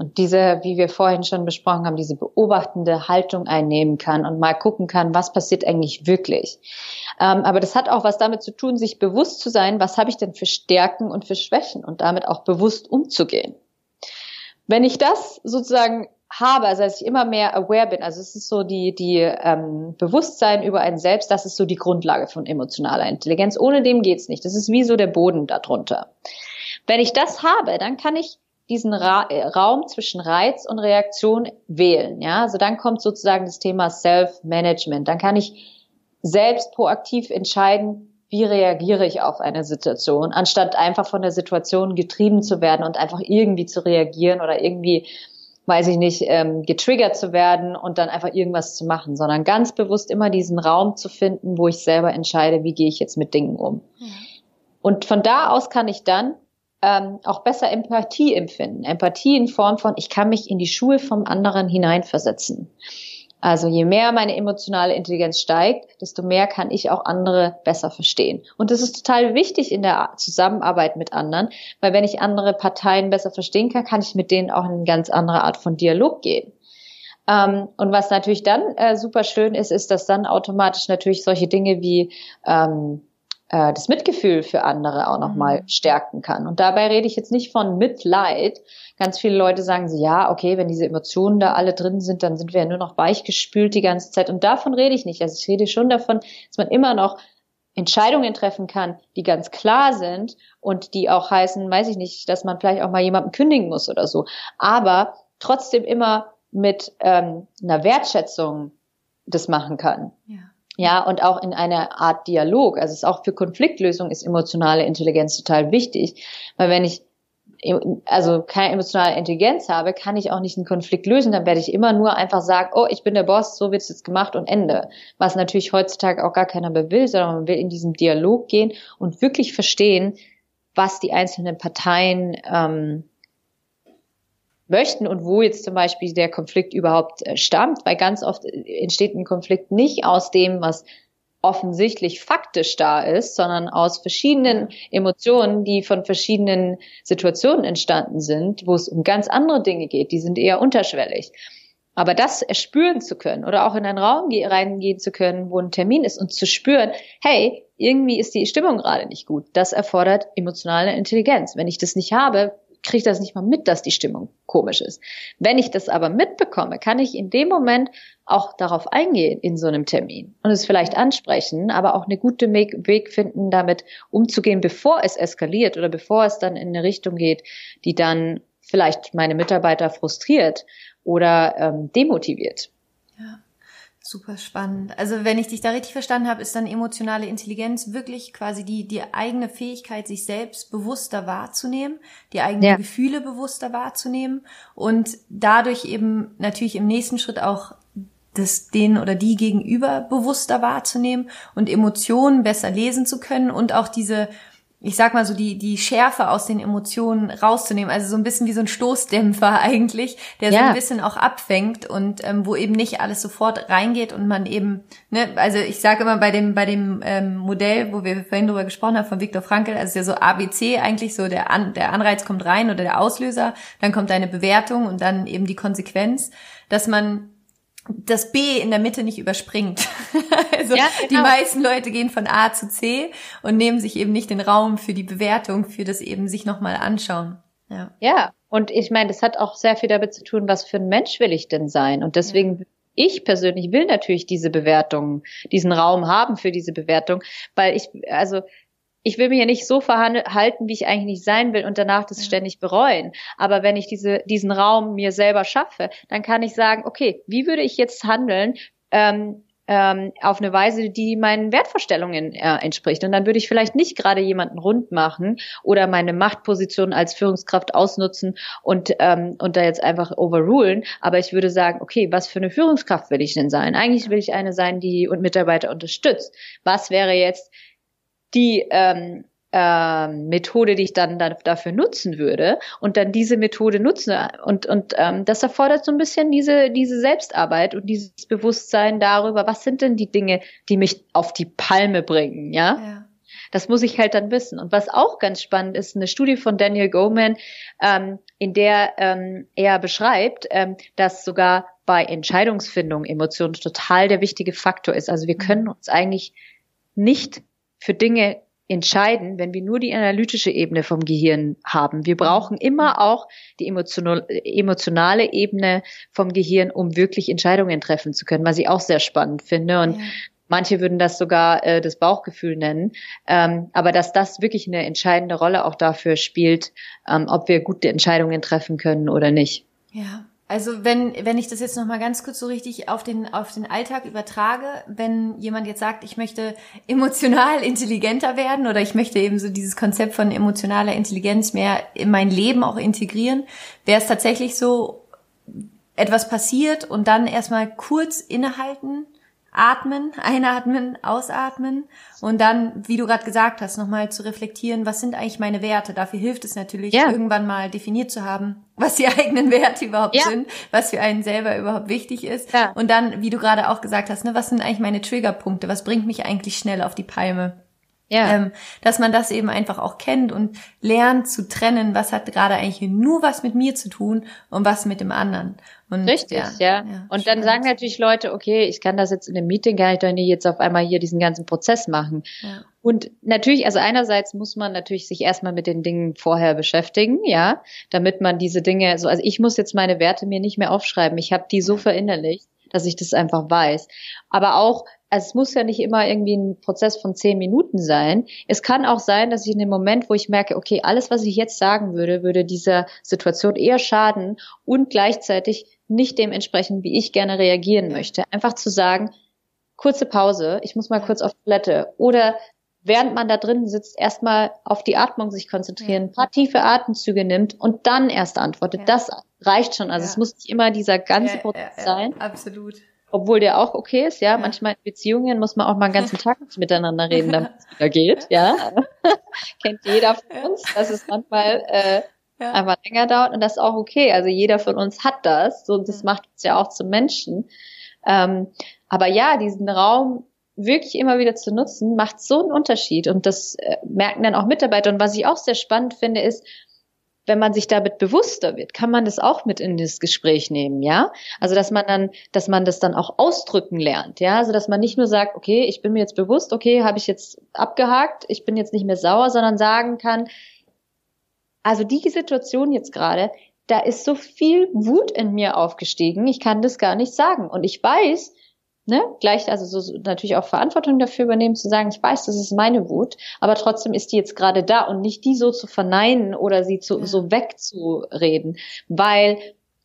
und diese, wie wir vorhin schon besprochen haben, diese beobachtende Haltung einnehmen kann und mal gucken kann, was passiert eigentlich wirklich. Ähm, aber das hat auch was damit zu tun, sich bewusst zu sein, was habe ich denn für Stärken und für Schwächen und damit auch bewusst umzugehen. Wenn ich das sozusagen habe, also dass ich immer mehr aware bin, also es ist so die, die ähm, Bewusstsein über einen selbst, das ist so die Grundlage von emotionaler Intelligenz. Ohne dem geht's nicht. Das ist wie so der Boden darunter. Wenn ich das habe, dann kann ich diesen Ra äh, Raum zwischen Reiz und Reaktion wählen. Ja, also dann kommt sozusagen das Thema Self-Management. Dann kann ich selbst proaktiv entscheiden, wie reagiere ich auf eine Situation, anstatt einfach von der Situation getrieben zu werden und einfach irgendwie zu reagieren oder irgendwie, weiß ich nicht, ähm, getriggert zu werden und dann einfach irgendwas zu machen, sondern ganz bewusst immer diesen Raum zu finden, wo ich selber entscheide, wie gehe ich jetzt mit Dingen um. Ja. Und von da aus kann ich dann ähm, auch besser Empathie empfinden. Empathie in Form von, ich kann mich in die Schuhe vom anderen hineinversetzen. Also je mehr meine emotionale Intelligenz steigt, desto mehr kann ich auch andere besser verstehen. Und das ist total wichtig in der Zusammenarbeit mit anderen, weil wenn ich andere Parteien besser verstehen kann, kann ich mit denen auch in eine ganz andere Art von Dialog gehen. Ähm, und was natürlich dann äh, super schön ist, ist, dass dann automatisch natürlich solche Dinge wie ähm, äh, das Mitgefühl für andere auch nochmal mhm. stärken kann. Und dabei rede ich jetzt nicht von Mitleid. Ganz viele Leute sagen so, ja, okay, wenn diese Emotionen da alle drin sind, dann sind wir ja nur noch weichgespült die ganze Zeit. Und davon rede ich nicht. Also ich rede schon davon, dass man immer noch Entscheidungen treffen kann, die ganz klar sind und die auch heißen, weiß ich nicht, dass man vielleicht auch mal jemandem kündigen muss oder so. Aber trotzdem immer mit ähm, einer Wertschätzung das machen kann. Ja. Ja, und auch in einer Art Dialog. Also es ist auch für Konfliktlösung ist emotionale Intelligenz total wichtig. Weil wenn ich also keine emotionale Intelligenz habe, kann ich auch nicht einen Konflikt lösen. Dann werde ich immer nur einfach sagen, oh, ich bin der Boss, so wird es jetzt gemacht und Ende. Was natürlich heutzutage auch gar keiner mehr will, sondern man will in diesen Dialog gehen und wirklich verstehen, was die einzelnen Parteien ähm, möchten und wo jetzt zum Beispiel der Konflikt überhaupt äh, stammt, weil ganz oft äh, entsteht ein Konflikt nicht aus dem, was offensichtlich faktisch da ist, sondern aus verschiedenen Emotionen, die von verschiedenen Situationen entstanden sind, wo es um ganz andere Dinge geht, die sind eher unterschwellig. Aber das erspüren zu können oder auch in einen Raum reingehen zu können, wo ein Termin ist und zu spüren, hey, irgendwie ist die Stimmung gerade nicht gut, das erfordert emotionale Intelligenz. Wenn ich das nicht habe, kriege das nicht mal mit, dass die Stimmung komisch ist. Wenn ich das aber mitbekomme, kann ich in dem Moment auch darauf eingehen in so einem Termin und es vielleicht ansprechen, aber auch eine gute Weg finden, damit umzugehen, bevor es eskaliert oder bevor es dann in eine Richtung geht, die dann vielleicht meine Mitarbeiter frustriert oder ähm, demotiviert. Super spannend. Also wenn ich dich da richtig verstanden habe, ist dann emotionale Intelligenz wirklich quasi die, die eigene Fähigkeit, sich selbst bewusster wahrzunehmen, die eigenen ja. Gefühle bewusster wahrzunehmen und dadurch eben natürlich im nächsten Schritt auch das den oder die gegenüber bewusster wahrzunehmen und Emotionen besser lesen zu können und auch diese ich sag mal so, die, die Schärfe aus den Emotionen rauszunehmen. Also so ein bisschen wie so ein Stoßdämpfer eigentlich, der ja. so ein bisschen auch abfängt und ähm, wo eben nicht alles sofort reingeht und man eben, ne, also ich sage immer bei dem, bei dem ähm, Modell, wo wir vorhin drüber gesprochen haben, von Viktor Frankl, also ist ja so ABC eigentlich so, der, An der Anreiz kommt rein oder der Auslöser, dann kommt eine Bewertung und dann eben die Konsequenz, dass man das B in der Mitte nicht überspringt. also ja, genau. die meisten Leute gehen von A zu C und nehmen sich eben nicht den Raum für die Bewertung, für das eben sich nochmal anschauen. Ja. ja, und ich meine, das hat auch sehr viel damit zu tun, was für ein Mensch will ich denn sein? Und deswegen ja. ich persönlich will natürlich diese Bewertung, diesen Raum haben für diese Bewertung, weil ich, also ich will mich ja nicht so verhalten, wie ich eigentlich nicht sein will und danach das ja. ständig bereuen. Aber wenn ich diese, diesen Raum mir selber schaffe, dann kann ich sagen, okay, wie würde ich jetzt handeln, ähm, ähm, auf eine Weise, die meinen Wertvorstellungen äh, entspricht. Und dann würde ich vielleicht nicht gerade jemanden rund machen oder meine Machtposition als Führungskraft ausnutzen und, ähm, und da jetzt einfach overrulen. Aber ich würde sagen, okay, was für eine Führungskraft will ich denn sein? Eigentlich will ich eine sein, die und Mitarbeiter unterstützt. Was wäre jetzt die ähm, ähm, Methode, die ich dann, dann dafür nutzen würde und dann diese Methode nutze und und ähm, das erfordert so ein bisschen diese diese Selbstarbeit und dieses Bewusstsein darüber, was sind denn die Dinge, die mich auf die Palme bringen, ja? ja. Das muss ich halt dann wissen. Und was auch ganz spannend ist, eine Studie von Daniel Goleman, ähm, in der ähm, er beschreibt, ähm, dass sogar bei Entscheidungsfindung Emotionen total der wichtige Faktor ist. Also wir mhm. können uns eigentlich nicht für Dinge entscheiden, wenn wir nur die analytische Ebene vom Gehirn haben. Wir brauchen immer auch die emotionale Ebene vom Gehirn, um wirklich Entscheidungen treffen zu können, was ich auch sehr spannend finde. Und ja. manche würden das sogar äh, das Bauchgefühl nennen. Ähm, aber dass das wirklich eine entscheidende Rolle auch dafür spielt, ähm, ob wir gute Entscheidungen treffen können oder nicht. Ja, also wenn, wenn ich das jetzt nochmal ganz kurz so richtig auf den, auf den Alltag übertrage, wenn jemand jetzt sagt, ich möchte emotional intelligenter werden oder ich möchte eben so dieses Konzept von emotionaler Intelligenz mehr in mein Leben auch integrieren, wäre es tatsächlich so, etwas passiert und dann erstmal kurz innehalten, atmen, einatmen, ausatmen und dann, wie du gerade gesagt hast, nochmal zu reflektieren, was sind eigentlich meine Werte? Dafür hilft es natürlich, ja. irgendwann mal definiert zu haben, was die eigenen Werte überhaupt ja. sind, was für einen selber überhaupt wichtig ist. Ja. Und dann, wie du gerade auch gesagt hast, ne, was sind eigentlich meine Triggerpunkte? Was bringt mich eigentlich schnell auf die Palme? Ja. Ähm, dass man das eben einfach auch kennt und lernt zu trennen, was hat gerade eigentlich nur was mit mir zu tun und was mit dem anderen. Und, Richtig, ja. ja. ja und dann sagen natürlich Leute, okay, ich kann das jetzt in einem Meeting gar nicht, nicht jetzt auf einmal hier diesen ganzen Prozess machen. Ja. Und natürlich, also einerseits muss man natürlich sich erstmal mit den Dingen vorher beschäftigen, ja, damit man diese Dinge, so, also ich muss jetzt meine Werte mir nicht mehr aufschreiben. Ich habe die so verinnerlicht, dass ich das einfach weiß. Aber auch, also es muss ja nicht immer irgendwie ein Prozess von zehn Minuten sein. Es kann auch sein, dass ich in dem Moment, wo ich merke, okay, alles, was ich jetzt sagen würde, würde dieser Situation eher schaden und gleichzeitig nicht dementsprechend, wie ich gerne reagieren möchte. Einfach zu sagen, kurze Pause, ich muss mal kurz auf Toilette oder während man da drin sitzt, erstmal auf die Atmung sich konzentrieren, ein paar tiefe Atemzüge nimmt und dann erst antwortet. Ja. Das reicht schon. Also ja. es muss nicht immer dieser ganze ja, Prozess sein. Absolut. Obwohl der auch okay ist, ja. Manchmal in Beziehungen muss man auch mal einen ganzen Tag nicht miteinander reden, damit es wieder geht, ja. Kennt jeder von uns, dass es manchmal äh, einfach länger dauert und das ist auch okay. Also jeder von uns hat das. So, das macht uns ja auch zum Menschen. Ähm, aber ja, diesen Raum wirklich immer wieder zu nutzen, macht so einen Unterschied. Und das äh, merken dann auch Mitarbeiter. Und was ich auch sehr spannend finde, ist, wenn man sich damit bewusster wird, kann man das auch mit in das Gespräch nehmen, ja? Also, dass man dann, dass man das dann auch ausdrücken lernt, ja? Also, dass man nicht nur sagt, okay, ich bin mir jetzt bewusst, okay, habe ich jetzt abgehakt, ich bin jetzt nicht mehr sauer, sondern sagen kann, also die Situation jetzt gerade, da ist so viel Wut in mir aufgestiegen, ich kann das gar nicht sagen. Und ich weiß, ne, gleich, also so, natürlich auch Verantwortung dafür übernehmen, zu sagen, ich weiß, das ist meine Wut, aber trotzdem ist die jetzt gerade da und nicht die so zu verneinen oder sie zu, ja. so wegzureden, weil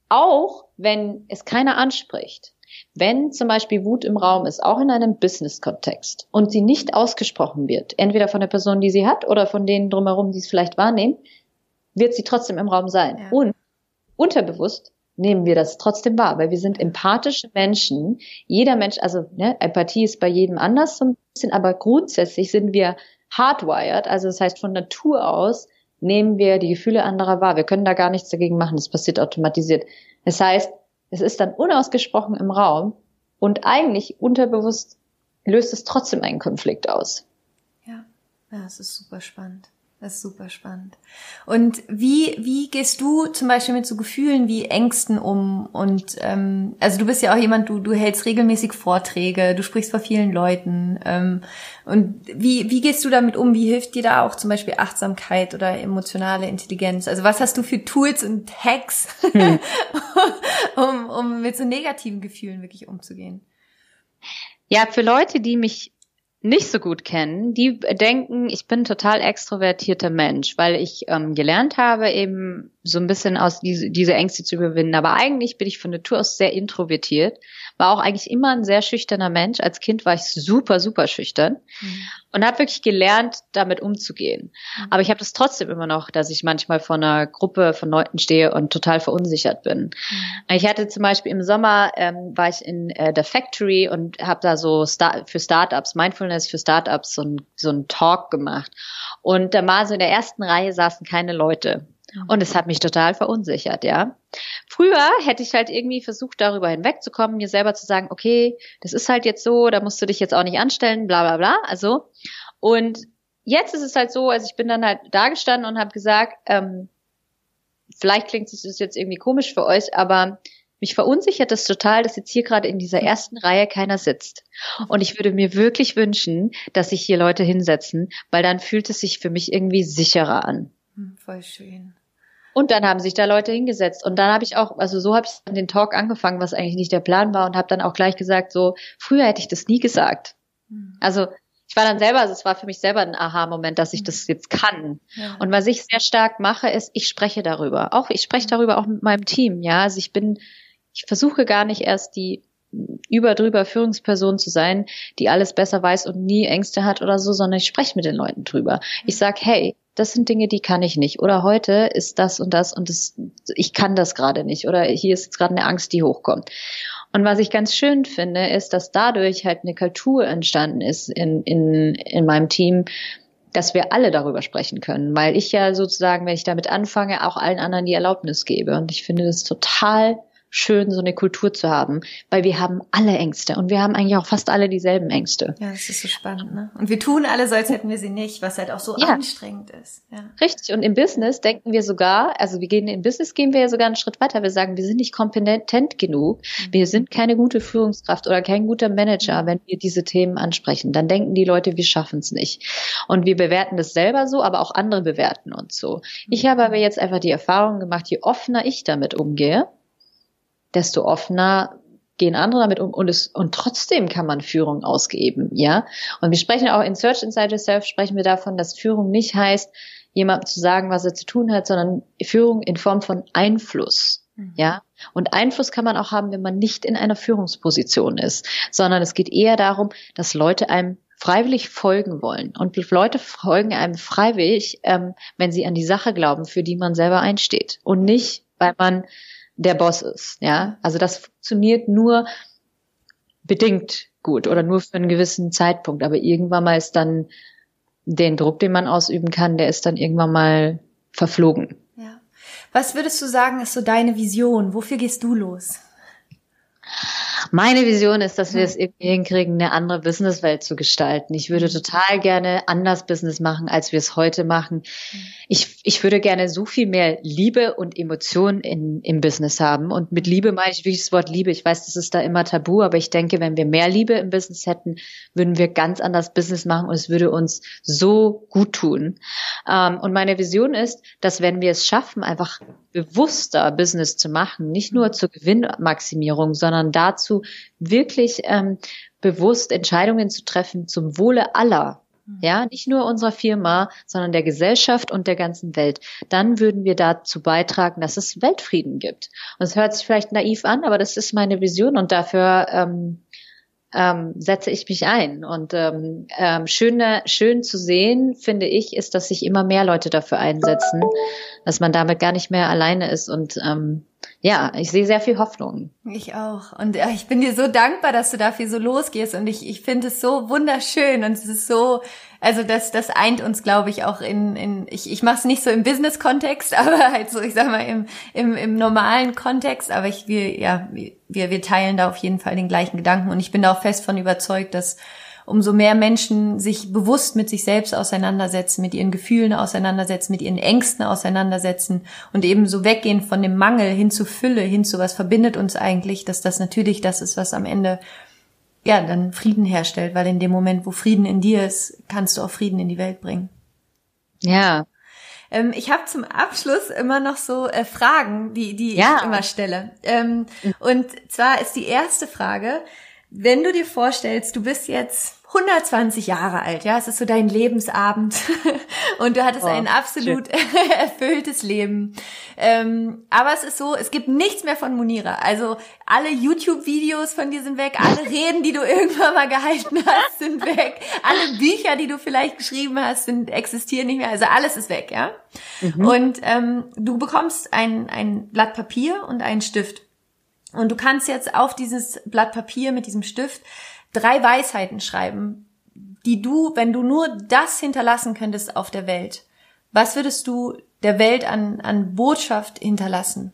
auch wenn es keiner anspricht, wenn zum Beispiel Wut im Raum ist, auch in einem Business-Kontext und sie nicht ausgesprochen wird, entweder von der Person, die sie hat oder von denen drumherum, die es vielleicht wahrnehmen, wird sie trotzdem im Raum sein. Ja. Und unterbewusst nehmen wir das trotzdem wahr, weil wir sind empathische Menschen. Jeder Mensch, also ne, Empathie ist bei jedem anders so ein bisschen, aber grundsätzlich sind wir hardwired, also das heißt von Natur aus nehmen wir die Gefühle anderer wahr. Wir können da gar nichts dagegen machen, das passiert automatisiert. Das heißt, es ist dann unausgesprochen im Raum und eigentlich unterbewusst löst es trotzdem einen Konflikt aus. Ja, ja, es ist super spannend. Das ist super spannend. Und wie, wie gehst du zum Beispiel mit so Gefühlen wie Ängsten um? Und ähm, also du bist ja auch jemand, du, du hältst regelmäßig Vorträge, du sprichst vor vielen Leuten. Ähm, und wie, wie gehst du damit um? Wie hilft dir da auch zum Beispiel Achtsamkeit oder emotionale Intelligenz? Also was hast du für Tools und Hacks, hm. um, um mit so negativen Gefühlen wirklich umzugehen? Ja, für Leute, die mich nicht so gut kennen, die denken, ich bin total extrovertierter Mensch, weil ich ähm, gelernt habe, eben so ein bisschen aus diese, diese Ängste zu überwinden. Aber eigentlich bin ich von Natur aus sehr introvertiert, war auch eigentlich immer ein sehr schüchterner Mensch. Als Kind war ich super, super schüchtern mhm. und habe wirklich gelernt, damit umzugehen. Mhm. Aber ich habe das trotzdem immer noch, dass ich manchmal vor einer Gruppe von Leuten stehe und total verunsichert bin. Mhm. Ich hatte zum Beispiel im Sommer, ähm, war ich in äh, der Factory und habe da so Star für Startups, Mindfulness für Startups, so ein, so ein Talk gemacht. Und da mal so in der ersten Reihe saßen keine Leute. Und es hat mich total verunsichert, ja. Früher hätte ich halt irgendwie versucht, darüber hinwegzukommen, mir selber zu sagen, okay, das ist halt jetzt so, da musst du dich jetzt auch nicht anstellen, bla bla bla. Also. Und jetzt ist es halt so, also ich bin dann halt da gestanden und habe gesagt, ähm, vielleicht klingt es jetzt irgendwie komisch für euch, aber mich verunsichert es total, dass jetzt hier gerade in dieser ersten Reihe keiner sitzt. Und ich würde mir wirklich wünschen, dass sich hier Leute hinsetzen, weil dann fühlt es sich für mich irgendwie sicherer an. Hm, voll schön. Und dann haben sich da Leute hingesetzt. Und dann habe ich auch, also so habe ich den Talk angefangen, was eigentlich nicht der Plan war, und habe dann auch gleich gesagt, so, früher hätte ich das nie gesagt. Mhm. Also ich war dann selber, also es war für mich selber ein Aha-Moment, dass ich mhm. das jetzt kann. Ja. Und was ich sehr stark mache, ist, ich spreche darüber. Auch ich spreche darüber auch mit meinem Team, ja. Also ich bin, ich versuche gar nicht erst die über drüber Führungsperson zu sein, die alles besser weiß und nie Ängste hat oder so, sondern ich spreche mit den Leuten drüber. Ich sag, hey, das sind Dinge, die kann ich nicht. Oder heute ist das und das und das, ich kann das gerade nicht. Oder hier ist jetzt gerade eine Angst, die hochkommt. Und was ich ganz schön finde, ist, dass dadurch halt eine Kultur entstanden ist in, in, in meinem Team, dass wir alle darüber sprechen können, weil ich ja sozusagen, wenn ich damit anfange, auch allen anderen die Erlaubnis gebe. Und ich finde das total schön, so eine Kultur zu haben, weil wir haben alle Ängste und wir haben eigentlich auch fast alle dieselben Ängste. Ja, das ist so spannend, ne? Und wir tun alle so, als hätten wir sie nicht, was halt auch so ja. anstrengend ist. Ja. Richtig. Und im Business denken wir sogar, also wir gehen in Business gehen wir ja sogar einen Schritt weiter. Wir sagen, wir sind nicht kompetent genug, mhm. wir sind keine gute Führungskraft oder kein guter Manager, mhm. wenn wir diese Themen ansprechen. Dann denken die Leute, wir schaffen es nicht. Und wir bewerten das selber so, aber auch andere bewerten uns so. Ich mhm. habe aber jetzt einfach die Erfahrung gemacht, je offener ich damit umgehe, desto offener gehen andere damit um und es und trotzdem kann man Führung ausgeben, ja. Und wir sprechen auch in Search Inside Yourself sprechen wir davon, dass Führung nicht heißt, jemandem zu sagen, was er zu tun hat, sondern Führung in Form von Einfluss, mhm. ja. Und Einfluss kann man auch haben, wenn man nicht in einer Führungsposition ist, sondern es geht eher darum, dass Leute einem freiwillig folgen wollen. Und Leute folgen einem freiwillig, ähm, wenn sie an die Sache glauben, für die man selber einsteht. Und nicht, weil man der Boss ist. Ja, also das funktioniert nur bedingt gut oder nur für einen gewissen Zeitpunkt. Aber irgendwann mal ist dann den Druck, den man ausüben kann, der ist dann irgendwann mal verflogen. Ja. Was würdest du sagen, ist so deine Vision? Wofür gehst du los? Meine Vision ist, dass wir es irgendwie hinkriegen, eine andere Businesswelt zu gestalten. Ich würde total gerne anders Business machen, als wir es heute machen. Ich, ich würde gerne so viel mehr Liebe und Emotionen in, im Business haben. Und mit Liebe meine ich wirklich das Wort Liebe. Ich weiß, das ist da immer tabu, aber ich denke, wenn wir mehr Liebe im Business hätten, würden wir ganz anders Business machen und es würde uns so gut tun. Ähm, und meine Vision ist, dass wenn wir es schaffen, einfach bewusster Business zu machen, nicht nur zur Gewinnmaximierung, sondern dazu wirklich ähm, bewusst Entscheidungen zu treffen zum Wohle aller. Mhm. Ja, nicht nur unserer Firma, sondern der Gesellschaft und der ganzen Welt. Dann würden wir dazu beitragen, dass es Weltfrieden gibt. Und es hört sich vielleicht naiv an, aber das ist meine Vision und dafür ähm, ähm, setze ich mich ein. Und ähm, ähm, schön, schön zu sehen, finde ich, ist, dass sich immer mehr Leute dafür einsetzen, dass man damit gar nicht mehr alleine ist. Und ähm, ja, ich sehe sehr viel Hoffnung. Ich auch. Und ja, ich bin dir so dankbar, dass du dafür so losgehst. Und ich, ich finde es so wunderschön. Und es ist so, also das, das eint uns, glaube ich, auch in, in ich, ich mache es nicht so im Business-Kontext, aber halt so, ich sag mal, im, im, im normalen Kontext. Aber ich, wir, ja, wir, wir teilen da auf jeden Fall den gleichen Gedanken. Und ich bin da auch fest von überzeugt, dass umso mehr Menschen sich bewusst mit sich selbst auseinandersetzen, mit ihren Gefühlen auseinandersetzen, mit ihren Ängsten auseinandersetzen und eben so weggehen von dem Mangel hin zu Fülle, hin zu was verbindet uns eigentlich, dass das natürlich das ist, was am Ende ja dann Frieden herstellt, weil in dem Moment, wo Frieden in dir ist, kannst du auch Frieden in die Welt bringen. Ja, ähm, ich habe zum Abschluss immer noch so äh, Fragen, die, die ja. ich immer stelle. Ähm, und zwar ist die erste Frage, wenn du dir vorstellst, du bist jetzt 120 Jahre alt, ja, es ist so dein Lebensabend und du hattest oh, ein absolut erfülltes Leben. Ähm, aber es ist so, es gibt nichts mehr von Munira. Also alle YouTube-Videos von dir sind weg, alle Reden, die du irgendwann mal gehalten hast, sind weg, alle Bücher, die du vielleicht geschrieben hast, sind existieren nicht mehr. Also alles ist weg, ja. Mhm. Und ähm, du bekommst ein ein Blatt Papier und einen Stift und du kannst jetzt auf dieses Blatt Papier mit diesem Stift drei Weisheiten schreiben, die du, wenn du nur das hinterlassen könntest auf der Welt, was würdest du der Welt an, an Botschaft hinterlassen?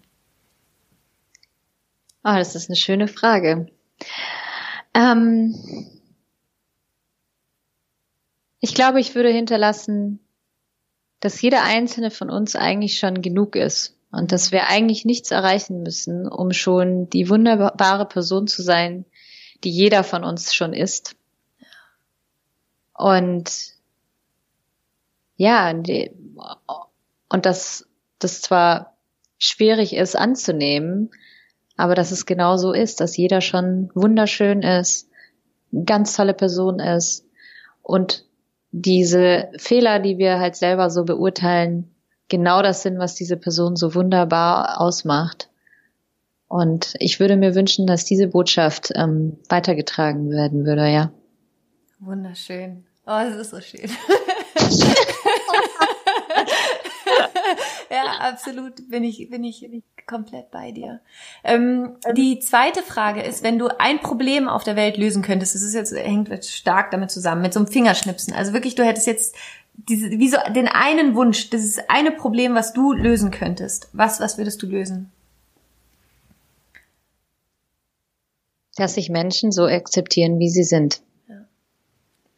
Oh, das ist eine schöne Frage. Ähm ich glaube, ich würde hinterlassen, dass jeder einzelne von uns eigentlich schon genug ist und dass wir eigentlich nichts erreichen müssen, um schon die wunderbare Person zu sein, die jeder von uns schon ist. Und ja, und dass das zwar schwierig ist anzunehmen, aber dass es genau so ist, dass jeder schon wunderschön ist, ganz tolle Person ist und diese Fehler, die wir halt selber so beurteilen, genau das sind, was diese Person so wunderbar ausmacht. Und ich würde mir wünschen, dass diese Botschaft ähm, weitergetragen werden würde, ja. Wunderschön. Oh, es ist so schön. ja, absolut. Bin ich, bin ich, bin ich komplett bei dir. Ähm, die zweite Frage ist, wenn du ein Problem auf der Welt lösen könntest, das ist jetzt, hängt jetzt stark damit zusammen, mit so einem Fingerschnipsen. Also wirklich, du hättest jetzt diese, wie so den einen Wunsch, das ist eine Problem, was du lösen könntest. Was, was würdest du lösen? dass sich Menschen so akzeptieren, wie sie sind.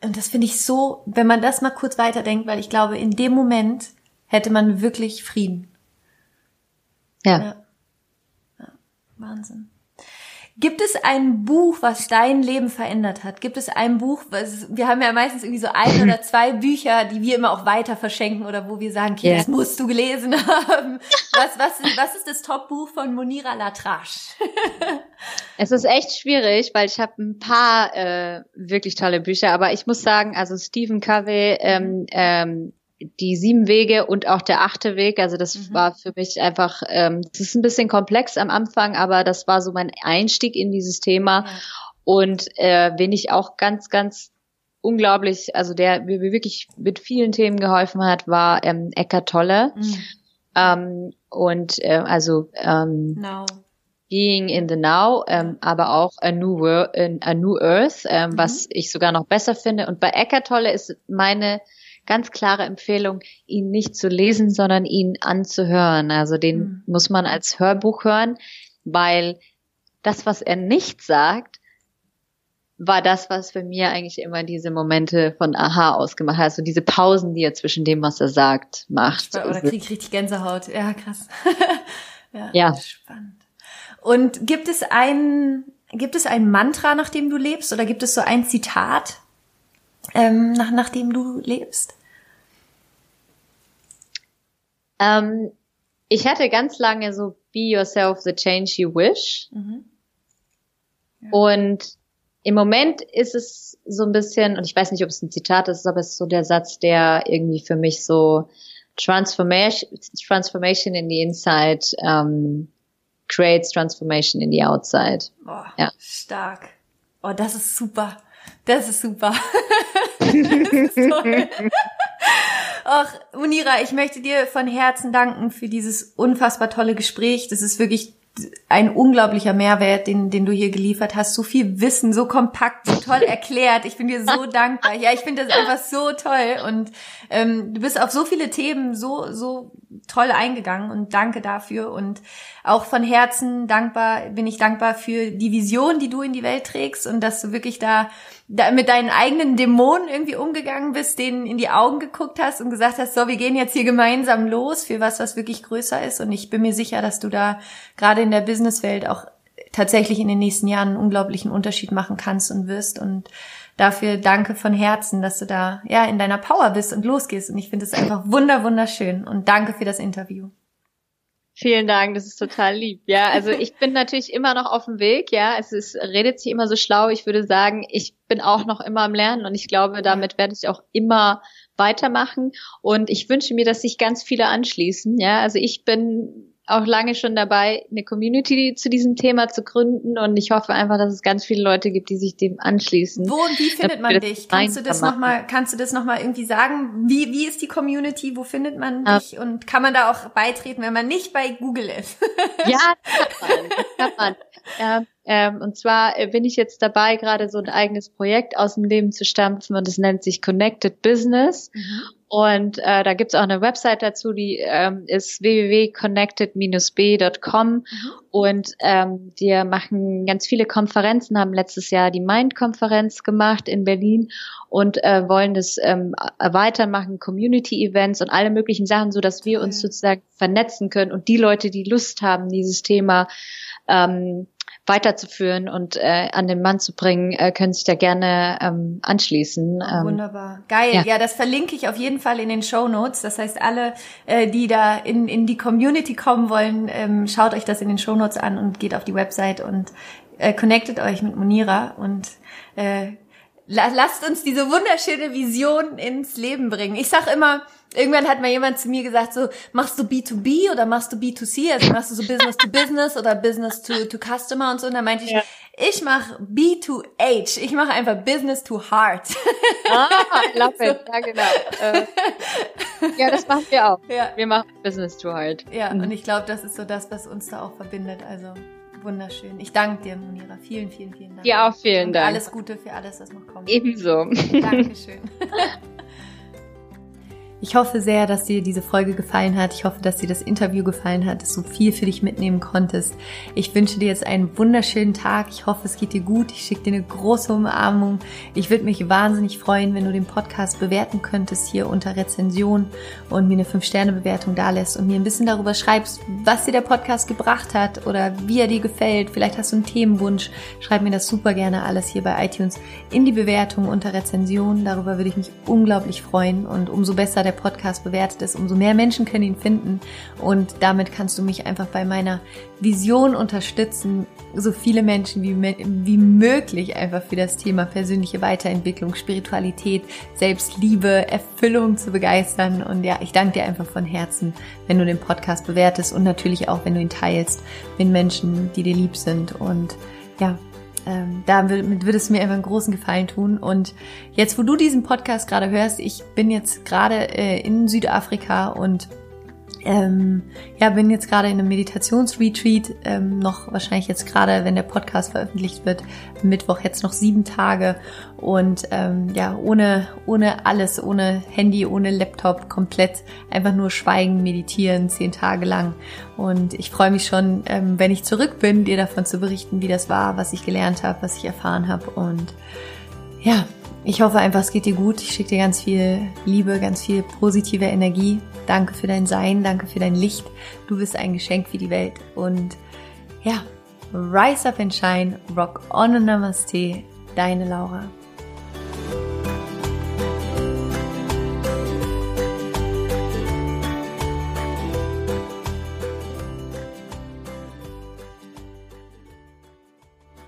Und das finde ich so, wenn man das mal kurz weiterdenkt, weil ich glaube, in dem Moment hätte man wirklich Frieden. Ja. ja. ja. Wahnsinn. Gibt es ein Buch, was dein Leben verändert hat? Gibt es ein Buch, was, wir haben ja meistens irgendwie so ein oder zwei Bücher, die wir immer auch weiter verschenken oder wo wir sagen, okay, yeah. das musst du gelesen haben. Was, was, was ist das Top-Buch von Monira Latrache? es ist echt schwierig, weil ich habe ein paar äh, wirklich tolle Bücher, aber ich muss sagen, also Stephen Covey, ähm, ähm, die sieben Wege und auch der achte Weg. Also das mhm. war für mich einfach, ähm, das ist ein bisschen komplex am Anfang, aber das war so mein Einstieg in dieses Thema. Ja. Und äh, wen ich auch ganz, ganz unglaublich, also der mir wirklich mit vielen Themen geholfen hat, war ähm, Eckart Tolle. Mhm. Ähm, und äh, also ähm, no. Being in the Now, ähm, aber auch A New, World, A New Earth, ähm, mhm. was ich sogar noch besser finde. Und bei Eckart Tolle ist meine ganz klare Empfehlung, ihn nicht zu lesen, sondern ihn anzuhören. Also den mhm. muss man als Hörbuch hören, weil das, was er nicht sagt, war das, was für mir eigentlich immer diese Momente von Aha ausgemacht hat. Also diese Pausen, die er zwischen dem, was er sagt, macht. Oder krieg ich richtig Gänsehaut. Ja, krass. ja, ja. Spannend. Und gibt es ein, gibt es ein Mantra, nach dem du lebst? Oder gibt es so ein Zitat, ähm, nach, nachdem du lebst? Ähm, ich hatte ganz lange so Be yourself the change you wish. Mhm. Ja. Und im Moment ist es so ein bisschen, und ich weiß nicht, ob es ein Zitat ist, aber es ist so der Satz, der irgendwie für mich so Transformation, Transformation in the inside um, creates transformation in the outside. Oh, ja. Stark. Oh, das ist super. Das ist super. das ist toll. Ach, Munira, ich möchte dir von Herzen danken für dieses unfassbar tolle Gespräch. Das ist wirklich ein unglaublicher Mehrwert, den, den du hier geliefert hast. So viel Wissen, so kompakt, so toll erklärt. Ich bin dir so dankbar. Ja, ich finde das einfach so toll. Und ähm, du bist auf so viele Themen so, so toll eingegangen und danke dafür. Und auch von Herzen dankbar, bin ich dankbar für die Vision, die du in die Welt trägst und dass du wirklich da da mit deinen eigenen Dämonen irgendwie umgegangen bist, denen in die Augen geguckt hast und gesagt hast, so, wir gehen jetzt hier gemeinsam los für was, was wirklich größer ist. Und ich bin mir sicher, dass du da gerade in der Businesswelt auch tatsächlich in den nächsten Jahren einen unglaublichen Unterschied machen kannst und wirst. Und dafür danke von Herzen, dass du da ja in deiner Power bist und losgehst. Und ich finde es einfach wunder wunderschön. Und danke für das Interview. Vielen Dank, das ist total lieb. Ja, also ich bin natürlich immer noch auf dem Weg. Ja, es ist, redet sich immer so schlau. Ich würde sagen, ich bin auch noch immer am Lernen und ich glaube, damit werde ich auch immer weitermachen. Und ich wünsche mir, dass sich ganz viele anschließen. Ja, also ich bin auch lange schon dabei, eine Community zu diesem Thema zu gründen und ich hoffe einfach, dass es ganz viele Leute gibt, die sich dem anschließen. Wo und wie findet man dich? Kannst du das nochmal, kannst du das noch mal irgendwie sagen? Wie, wie ist die Community? Wo findet man dich? Und kann man da auch beitreten, wenn man nicht bei Google ist? ja, das kann man. Kann man. Ja, ähm, und zwar äh, bin ich jetzt dabei, gerade so ein eigenes Projekt aus dem Leben zu stampfen und es nennt sich Connected Business. Mhm. Und äh, da gibt's auch eine Website dazu, die ähm, ist www.connected-b.com mhm. und ähm, wir machen ganz viele Konferenzen, haben letztes Jahr die Mind-Konferenz gemacht in Berlin und äh, wollen das ähm, erweitern, machen Community-Events und alle möglichen Sachen, so dass wir uns sozusagen vernetzen können und die Leute, die Lust haben, dieses Thema ähm, weiterzuführen und äh, an den Mann zu bringen, äh, können sich da gerne ähm, anschließen. Ähm, Wunderbar. Geil. Ja. ja. das verlinke ich auf jeden Fall in den Show Notes. Das heißt, alle, äh, die da in, in die Community kommen wollen, ähm, schaut euch das in den Show Notes an und geht auf die Website und äh, connectet euch mit Monira und äh, lasst uns diese wunderschöne Vision ins Leben bringen. Ich sag immer, irgendwann hat mal jemand zu mir gesagt, so, machst du B2B oder machst du B2C? Also machst du so Business to Business oder Business to, to Customer und so. Und dann meinte ich, ja. ich mach B2H. Ich mache einfach Business to Heart. Ah, love it. Ja, genau. Äh, ja, das machen wir auch. Ja. Wir machen Business to Heart. Ja, mhm. und ich glaube, das ist so das, was uns da auch verbindet. Also wunderschön. Ich danke dir, Monira. Vielen, vielen, vielen Dank. Ja, auch vielen und Dank. Alles Gute für alles, was noch kommt. Ebenso. Dankeschön. Ich hoffe sehr, dass dir diese Folge gefallen hat. Ich hoffe, dass dir das Interview gefallen hat, dass du viel für dich mitnehmen konntest. Ich wünsche dir jetzt einen wunderschönen Tag. Ich hoffe, es geht dir gut. Ich schicke dir eine große Umarmung. Ich würde mich wahnsinnig freuen, wenn du den Podcast bewerten könntest hier unter Rezension und mir eine 5-Sterne-Bewertung da lässt und mir ein bisschen darüber schreibst, was dir der Podcast gebracht hat oder wie er dir gefällt. Vielleicht hast du einen Themenwunsch. Schreib mir das super gerne alles hier bei iTunes in die Bewertung unter Rezension. Darüber würde ich mich unglaublich freuen und umso besser der Podcast bewertet ist, umso mehr Menschen können ihn finden. Und damit kannst du mich einfach bei meiner Vision unterstützen, so viele Menschen wie, wie möglich einfach für das Thema persönliche Weiterentwicklung, Spiritualität, Selbstliebe, Erfüllung zu begeistern. Und ja, ich danke dir einfach von Herzen, wenn du den Podcast bewertest und natürlich auch, wenn du ihn teilst mit Menschen, die dir lieb sind. Und ja, ähm, damit wird es mir einfach einen großen Gefallen tun. Und jetzt, wo du diesen Podcast gerade hörst, ich bin jetzt gerade äh, in Südafrika und ähm, ja, bin jetzt gerade in einem Meditationsretreat, ähm, noch wahrscheinlich jetzt gerade, wenn der Podcast veröffentlicht wird, Mittwoch jetzt noch sieben Tage und ähm, ja, ohne, ohne alles, ohne Handy, ohne Laptop, komplett einfach nur schweigen, meditieren, zehn Tage lang. Und ich freue mich schon, ähm, wenn ich zurück bin, dir davon zu berichten, wie das war, was ich gelernt habe, was ich erfahren habe und ja, ich hoffe einfach, es geht dir gut. Ich schicke dir ganz viel Liebe, ganz viel positive Energie. Danke für dein Sein, danke für dein Licht. Du bist ein Geschenk für die Welt. Und ja, rise up and shine, rock on and namaste, deine Laura.